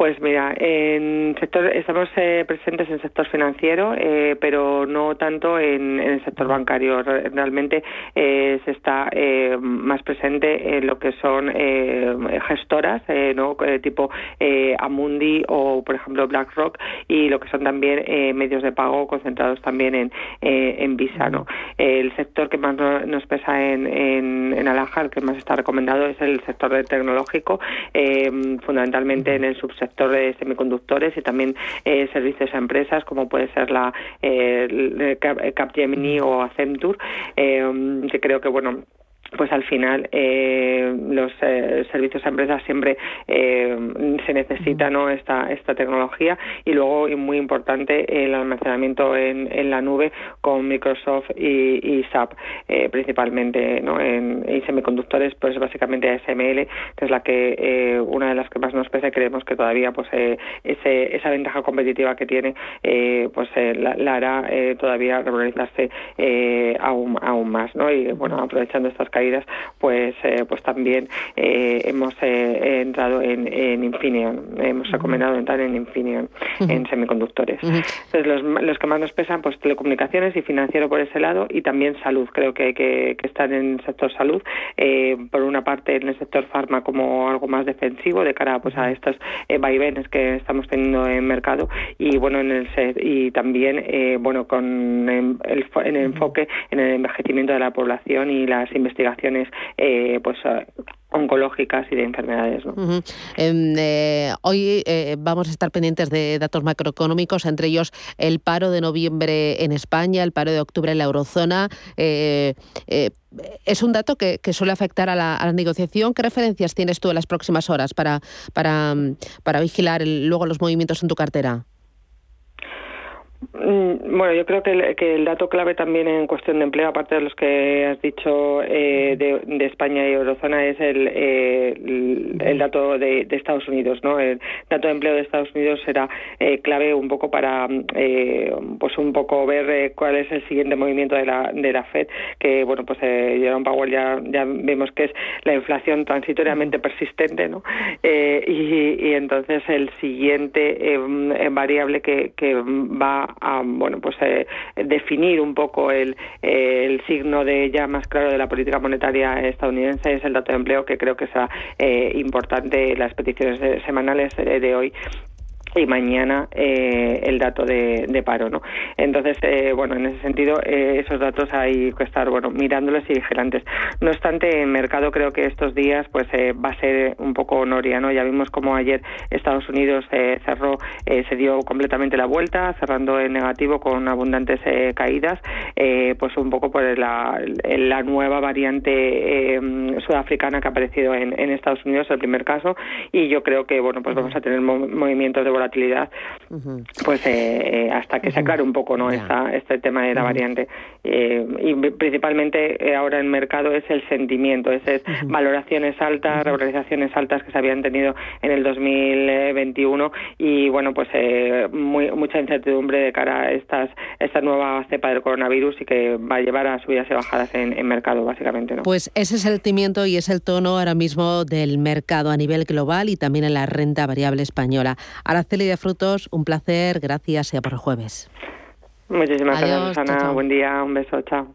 Pues mira, en sector estamos eh, presentes en el sector financiero, eh, pero no tanto en, el sector bancario. Re- Realmente eh, se está eh, más presente en lo que son eh, gestoras, eh, no tipo Amundi o, por ejemplo, BlackRock, y lo que son también medios de pago concentrados también en, en Visa. ¿no? El sector que más no- nos pesa en, en, en Alaja, el que más está recomendado, es el sector tecnológico, fundamentalmente en el subsector de semiconductores y también eh, servicios a empresas, como puede ser la eh, Capgemini o Accenture, eh, que creo que, bueno, pues al final eh, los eh, servicios a empresas siempre eh, se necesita ¿no? esta, esta tecnología y luego, y muy importante, el almacenamiento en, en la nube con Microsoft y, y SAP, principalmente ¿no? en, semiconductores, pues básicamente ASML, que es la que una de las que más nos pesa creemos que todavía pues ese, esa ventaja competitiva que tiene pues la, hará todavía revalorizarse aún, aún más. ¿no? Y bueno, aprovechando estas caídas, pues, eh, pues también eh, hemos eh, entrado en, en, Infineon, hemos recomendado entrar en Infineon, en semiconductores. Entonces, los, los, que más nos pesan, pues telecomunicaciones y financiero por ese lado y también salud. Creo que hay que, estar en el sector salud, por una parte en el sector farma como algo más defensivo de cara pues, a estos vaivenes que estamos teniendo en mercado. Y bueno en el y también bueno con el, el enfoque en el envejecimiento de la población y las investigaciones eh, pues eh, oncológicas y de enfermedades. Em, eh, hoy vamos a estar pendientes de datos macroeconómicos, entre ellos el paro de noviembre en España, el paro de octubre en la eurozona. es un dato que, suele afectar a la, negociación. ¿Qué referencias tienes tú en las próximas horas para, para, para vigilar luego los movimientos en tu cartera? Mm, bueno, yo creo que el, que el, dato clave también en cuestión de empleo, aparte de los que has dicho eh, de, España y Eurozona, es el, eh, el, dato de, Estados Unidos. ¿no? El dato de empleo de Estados Unidos será eh, clave un poco para pues un poco ver cuál es el siguiente movimiento de la, de la Fed, que bueno, pues Jerome Powell ya, ya vemos que es la inflación transitoriamente persistente, ¿no? Y, y, entonces el siguiente variable que, que va a bueno pues eh, definir un poco el, el signo de ya más claro de la política monetaria estadounidense es el dato de empleo que creo que es eh, importante las peticiones semanales de hoy y mañana eh, el dato de, paro, ¿no? Entonces, eh, bueno, en ese sentido, eh, esos datos hay que estar, bueno, mirándolos y vigilantes. No obstante, en mercado creo que estos días, pues, va a ser un poco noria, ¿no? Ya vimos como ayer Estados Unidos cerró, se dio completamente la vuelta, cerrando en negativo con abundantes caídas, pues un poco por la, la nueva variante sudafricana que ha aparecido en, en, Estados Unidos, el primer caso, y yo creo que, bueno, pues vamos a tener movimientos de volatilidad, pues eh, eh, hasta que se aclare un poco no este tema de la variante. Eh, y principalmente ahora en mercado es el sentimiento, es, valoraciones altas, regularizaciones altas que se habían tenido en el 2021 y bueno, pues muy, mucha incertidumbre de cara a estas, esta nueva cepa del coronavirus y que va a llevar a subidas y bajadas en, en mercado, básicamente. ¿no? Pues ese es el sentimiento y es el tono ahora mismo del mercado a nivel global y también en la renta variable española. Ahora De Frutos, un placer, gracias, sea por el jueves. Muchísimas gracias, Susana. Buen día, un beso, chao.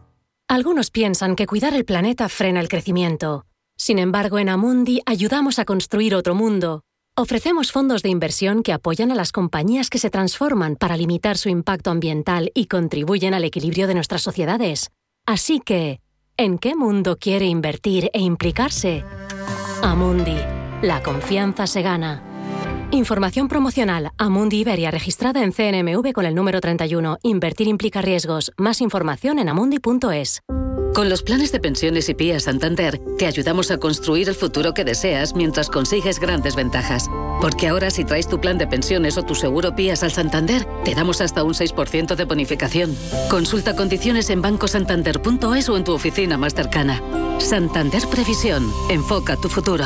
Algunos piensan que cuidar el planeta frena el crecimiento. Sin embargo, en Amundi ayudamos a construir otro mundo. Ofrecemos fondos de inversión que apoyan a las compañías que se transforman para limitar su impacto ambiental y contribuyen al equilibrio de nuestras sociedades. Así que, ¿en qué mundo quiere invertir e implicarse? Amundi. La confianza se gana. Información promocional. Amundi Iberia registrada en CNMV con el número 31. Invertir implica riesgos. Más información en amundi.es. Con los planes de pensiones y PIA Santander, te ayudamos a construir el futuro que deseas mientras consigues grandes ventajas. Porque ahora si traes tu plan de pensiones o tu seguro PIAS al Santander, te damos hasta un 6% de bonificación. Consulta condiciones en bancosantander.es o en tu oficina más cercana. Santander Previsión. Enfoca tu futuro.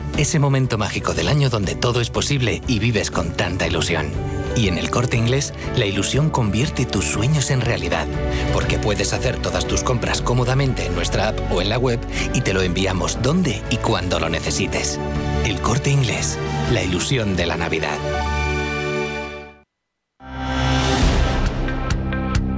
ese momento mágico del año donde todo es posible y vives con tanta ilusión. Y en el corte inglés, la ilusión convierte tus sueños en realidad, porque puedes hacer todas tus compras cómodamente en nuestra app o en la web y te lo enviamos donde y cuando lo necesites. El corte inglés, la ilusión de la Navidad.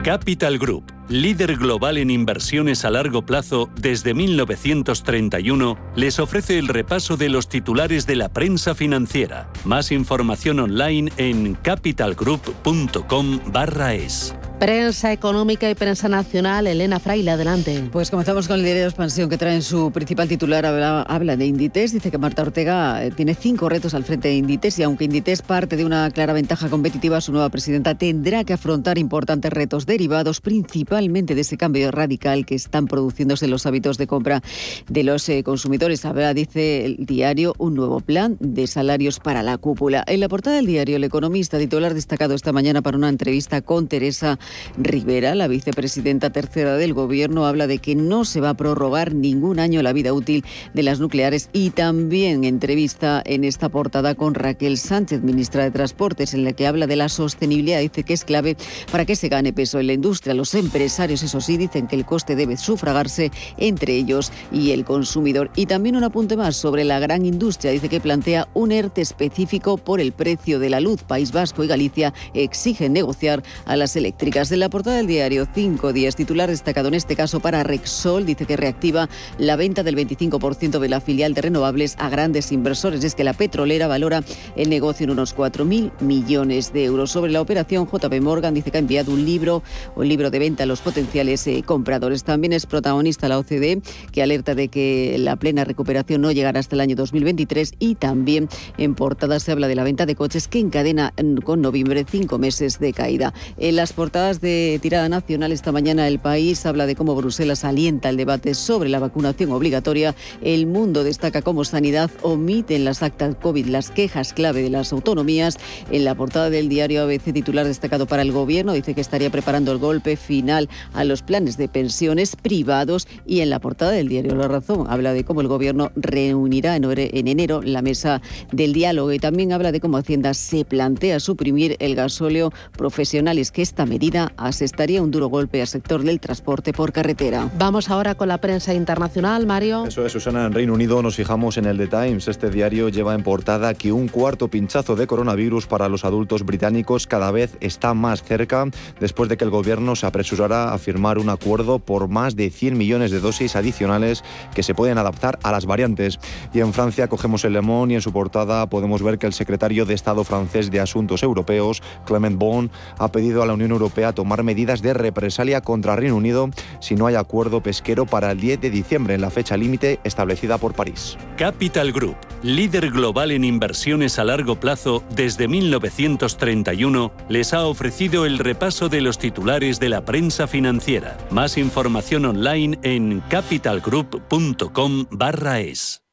Capital Group, líder global en inversiones a largo plazo desde 1931, les ofrece el repaso de los titulares de la prensa financiera. Más información online en capitalgroup.com/es. Prensa económica y prensa nacional, Elena Fraile, adelante. Pues comenzamos con el diario de expansión que trae en su principal titular, habla, de Inditex, dice que Marta Ortega eh, tiene cinco retos al frente de Inditex y aunque Inditex parte de una clara ventaja competitiva, su nueva presidenta tendrá que afrontar importantes retos derivados principalmente de ese cambio radical que están produciéndose los hábitos de compra de los eh, consumidores. Habrá, dice el diario, un nuevo plan de salarios para la cúpula. En la portada del diario, el economista titular destacado esta mañana para una entrevista con Teresa Rivera, la vicepresidenta tercera del Gobierno, habla de que no se va a prorrogar ningún año la vida útil de las nucleares y también entrevista en esta portada con Raquel Sánchez, ministra de Transportes, en la que habla de la sostenibilidad. Dice que es clave para que se gane peso en la industria. Los empresarios, eso sí, dicen que el coste debe sufragarse entre ellos y el consumidor. Y también un apunte más sobre la gran industria. Dice que plantea un ERTE específico por el precio de la luz. País Vasco y Galicia exigen negociar a las eléctricas de la portada del diario Cinco Días, titular destacado en este caso para Rexol, dice que reactiva la venta del 25% de la filial de renovables a grandes inversores. Es que la petrolera valora el negocio en unos 4.000 millones de euros. Sobre la operación, JP Morgan dice que ha enviado un libro, un libro de venta a los potenciales eh, compradores. También es protagonista la OCDE, que alerta de que la plena recuperación no llegará hasta el año 2023 y también en portada se habla de la venta de coches que encadena mm, con noviembre cinco meses de caída. En las portadas de tirada nacional esta mañana el país habla de cómo Bruselas alienta el debate sobre la vacunación obligatoria. El mundo destaca cómo sanidad omite en las actas COVID las quejas clave de las autonomías. En la portada del diario ABC titular destacado para el gobierno dice que estaría preparando el golpe final a los planes de pensiones privados y en la portada del diario La Razón habla de cómo el gobierno reunirá en enero la mesa del diálogo y también habla de cómo Hacienda se plantea suprimir el gasóleo profesional. Es que esta medida asestaría un duro golpe al sector del transporte por carretera. Vamos ahora con la prensa internacional, Mario. Eso es, Susana. En Reino Unido nos fijamos en el The Times. Este diario lleva en portada que un cuarto pinchazo de coronavirus para los adultos británicos cada vez está más cerca después de que el gobierno se apresurara a firmar un acuerdo por más de 100 millones de dosis adicionales que se pueden adaptar a las variantes. Y en Francia cogemos el lemón y en su portada podemos ver que el secretario de Estado francés de Asuntos Europeos, Clement Bon, ha pedido a la Unión Europea tomar medidas de represalia contra Reino Unido si no hay acuerdo pesquero para el 10 de diciembre, en la fecha límite establecida por París. Capital Group, líder global en inversiones a largo plazo desde 1931, les ha ofrecido el repaso de los titulares de la prensa financiera. Más información online en capitalgroup.com/es.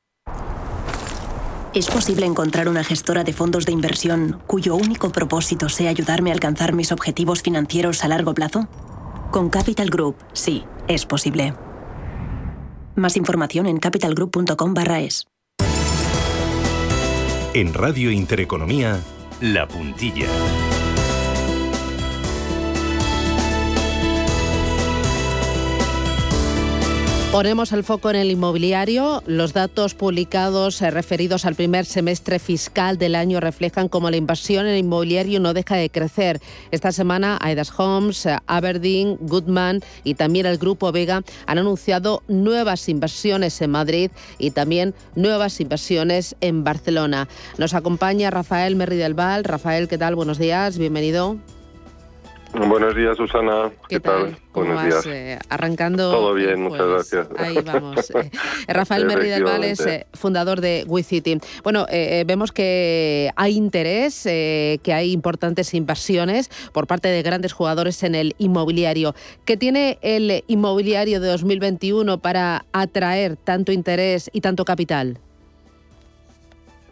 ¿Es posible encontrar una gestora de fondos de inversión cuyo único propósito sea ayudarme a alcanzar mis objetivos financieros a largo plazo? Con Capital Group, sí, es posible. Más información en capitalgroup.com/es. En Radio Intereconomía, La Puntilla. Ponemos el foco en el inmobiliario. Los datos publicados eh, referidos al primer semestre fiscal del año reflejan cómo la inversión en el inmobiliario no deja de crecer. Esta semana, Aidas Homes, eh, Aberdeen, Goodman y también el Grupo Vega han anunciado nuevas inversiones en Madrid y también nuevas inversiones en Barcelona. Nos acompaña Rafael Merri del Val. Rafael, ¿qué tal? Buenos días, bienvenido. Buenos días, Susana. ¿Qué, tal? Buenos días. Eh, arrancando. Todo bien, muchas gracias. Ahí vamos. Eh, Rafael Merri del Val es eh, fundador de WeCity. Bueno, vemos que hay interés, que hay importantes inversiones por parte de grandes jugadores en el inmobiliario. ¿Qué tiene el inmobiliario de 2021 para atraer tanto interés y tanto capital?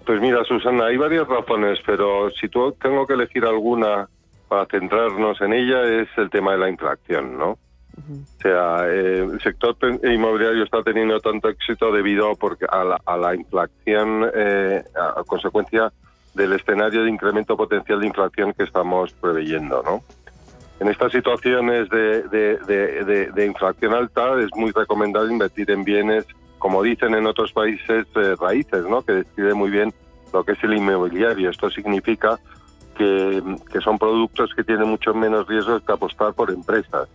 Pues mira, Susana, hay varias razones, pero si tú tengo que elegir alguna para centrarnos en ella es el tema de la inflación, ¿no? O sea, eh, el sector inmobiliario está teniendo tanto éxito debido porque a, la, a la inflación, eh, a, consecuencia del escenario de incremento potencial de inflación que estamos preveyendo, ¿no? En estas situaciones de, de, de, inflación alta es muy recomendable invertir en bienes, como dicen en otros países, eh, raíces, ¿no? Que describe muy bien lo que es el inmobiliario. Esto significa que, son productos que tienen mucho menos riesgos que apostar por empresas,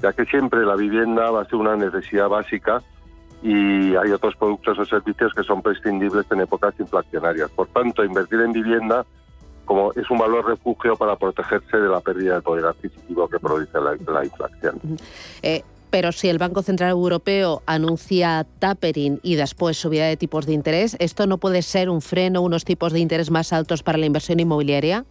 ya que siempre la vivienda va a ser una necesidad básica y hay otros productos o servicios que son prescindibles en épocas inflacionarias. Por tanto, invertir en vivienda como es un valor refugio para protegerse de la pérdida de poder adquisitivo que produce la, inflación. Eh, pero si el Banco Central Europeo anuncia tapering y después subida de tipos de interés, ¿esto no puede ser un freno, unos tipos de interés más altos para la inversión inmobiliaria?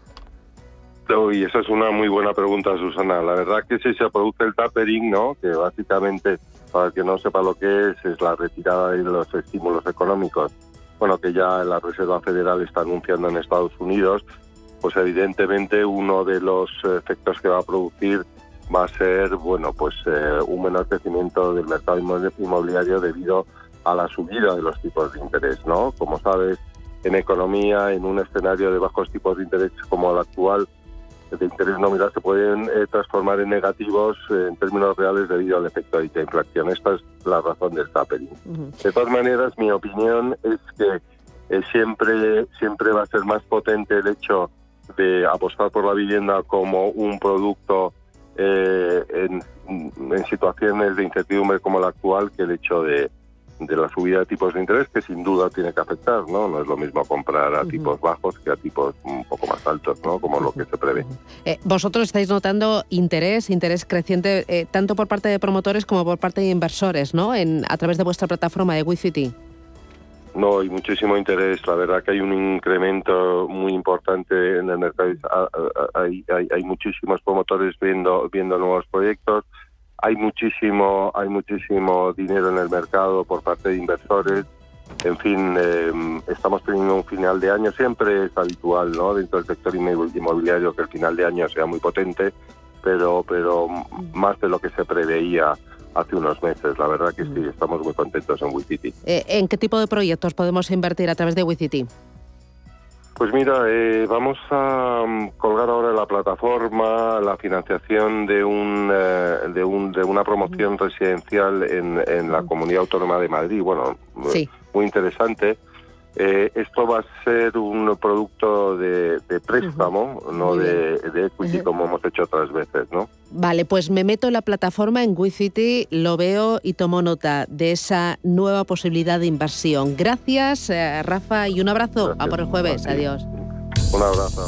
Y esa es una muy buena pregunta, Susana. La verdad que si se produce el tapering, ¿no? que básicamente, para el que no sepa lo que es, es la retirada de los estímulos económicos, bueno, que ya la Reserva Federal está anunciando en Estados Unidos, pues evidentemente uno de los efectos que va a producir va a ser, bueno, pues eh, un menor crecimiento del mercado inmobiliario debido a la subida de los tipos de interés, ¿no? Como sabes, en economía, en un escenario de bajos tipos de interés como el actual, de interés nominal se pueden eh, transformar en negativos eh, en términos reales debido al efecto de inflación. Esta es la razón del tapering. De todas maneras, mi opinión es que eh, siempre, siempre va a ser más potente el hecho de apostar por la vivienda como un producto en, en situaciones de incertidumbre como la actual que el hecho de, de la subida de tipos de interés que sin duda tiene que afectar, ¿no? No es lo mismo comprar a tipos bajos que a tipos un poco más altos, ¿no? Como lo que se prevé. Eh, vosotros estáis notando interés, interés creciente eh, tanto por parte de promotores como por parte de inversores, ¿no? En, a través de vuestra plataforma de WeCity. No, hay muchísimo interés. La verdad que hay un incremento muy importante en el mercado. Hay, hay, hay muchísimos promotores viendo, viendo nuevos proyectos hay muchísimo, hay muchísimo dinero en el mercado por parte de inversores. En fin, eh, estamos teniendo un final de año, siempre es habitual ¿no? dentro del sector inmobiliario que el final de año sea muy potente, pero, pero más de lo que se preveía hace unos meses. La verdad que sí, mm. estamos muy contentos en WeCity. Eh, ¿En qué tipo de proyectos podemos invertir a través de WeCity? Pues mira, eh, vamos a mm, colgar ahora en la plataforma la financiación de un, eh, de, un de una promoción residencial en, en la Comunidad Autónoma de Madrid. Bueno, muy interesante. Eh, esto va a ser un producto de, préstamo, no de, equity como hemos hecho otras veces, ¿no? Vale, pues me meto en la plataforma en WeCity, lo veo y tomo nota de esa nueva posibilidad de inversión. Gracias, eh, Rafa, y un abrazo. a por el jueves. Adiós. Un abrazo.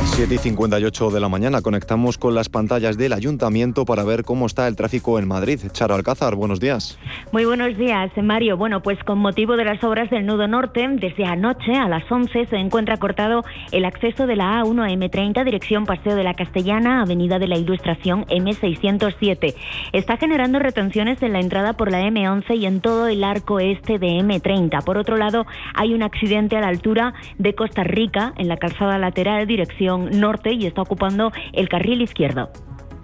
7 y 58 de la mañana conectamos con las pantallas del ayuntamiento para ver cómo está el tráfico en Madrid. Charo Alcázar, buenos días. Muy buenos días, Mario. Bueno, pues con motivo de las obras del Nudo Norte, desde anoche a las 11 se encuentra cortado el acceso de la A1 a M30, dirección Paseo de la Castellana, Avenida de la Ilustración M607. Está generando retenciones en la entrada por la M11 y en todo el arco este de M30. Por otro lado, hay un accidente a la altura de Costa Rica, en la calzada lateral, norte y está ocupando el carril izquierdo.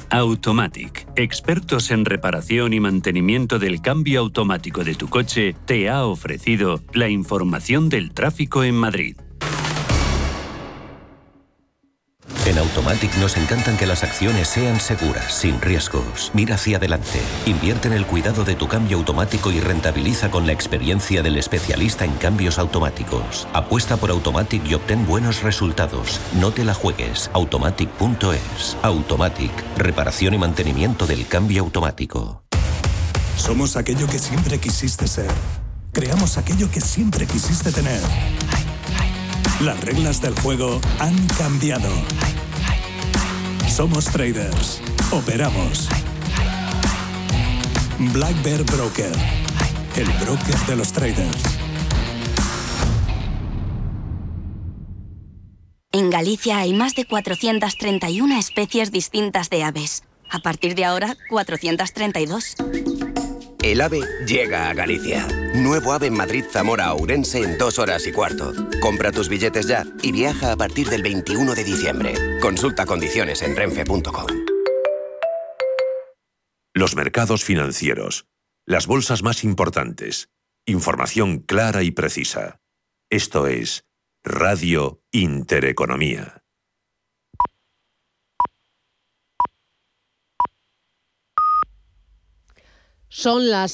Automatic, expertos en reparación y mantenimiento del cambio automático de tu coche, te ha ofrecido la información del tráfico en Madrid. En Automatic nos encantan que las acciones sean seguras, sin riesgos. Mira hacia adelante. Invierte en el cuidado de tu cambio automático y rentabiliza con la experiencia del especialista en cambios automáticos. Apuesta por Automatic y obtén buenos resultados. No te la juegues. Automatic.es. Automatic. Reparación y mantenimiento del cambio automático. Somos aquello que siempre quisiste ser. Creamos aquello que siempre quisiste tener. Las reglas del juego han cambiado. Somos traders. Operamos. Black Bear Broker. El broker de los traders. En Galicia hay más de 431 especies distintas de aves. A partir de ahora, 432. El AVE llega a Galicia. Nuevo AVE en Madrid, Zamora, Ourense en dos horas y cuarto. Compra tus billetes ya y viaja a partir del 21 de diciembre. Consulta condiciones en renfe.com. Los mercados financieros. Las bolsas más importantes. Información clara y precisa. Esto es Radio Intereconomía. Son las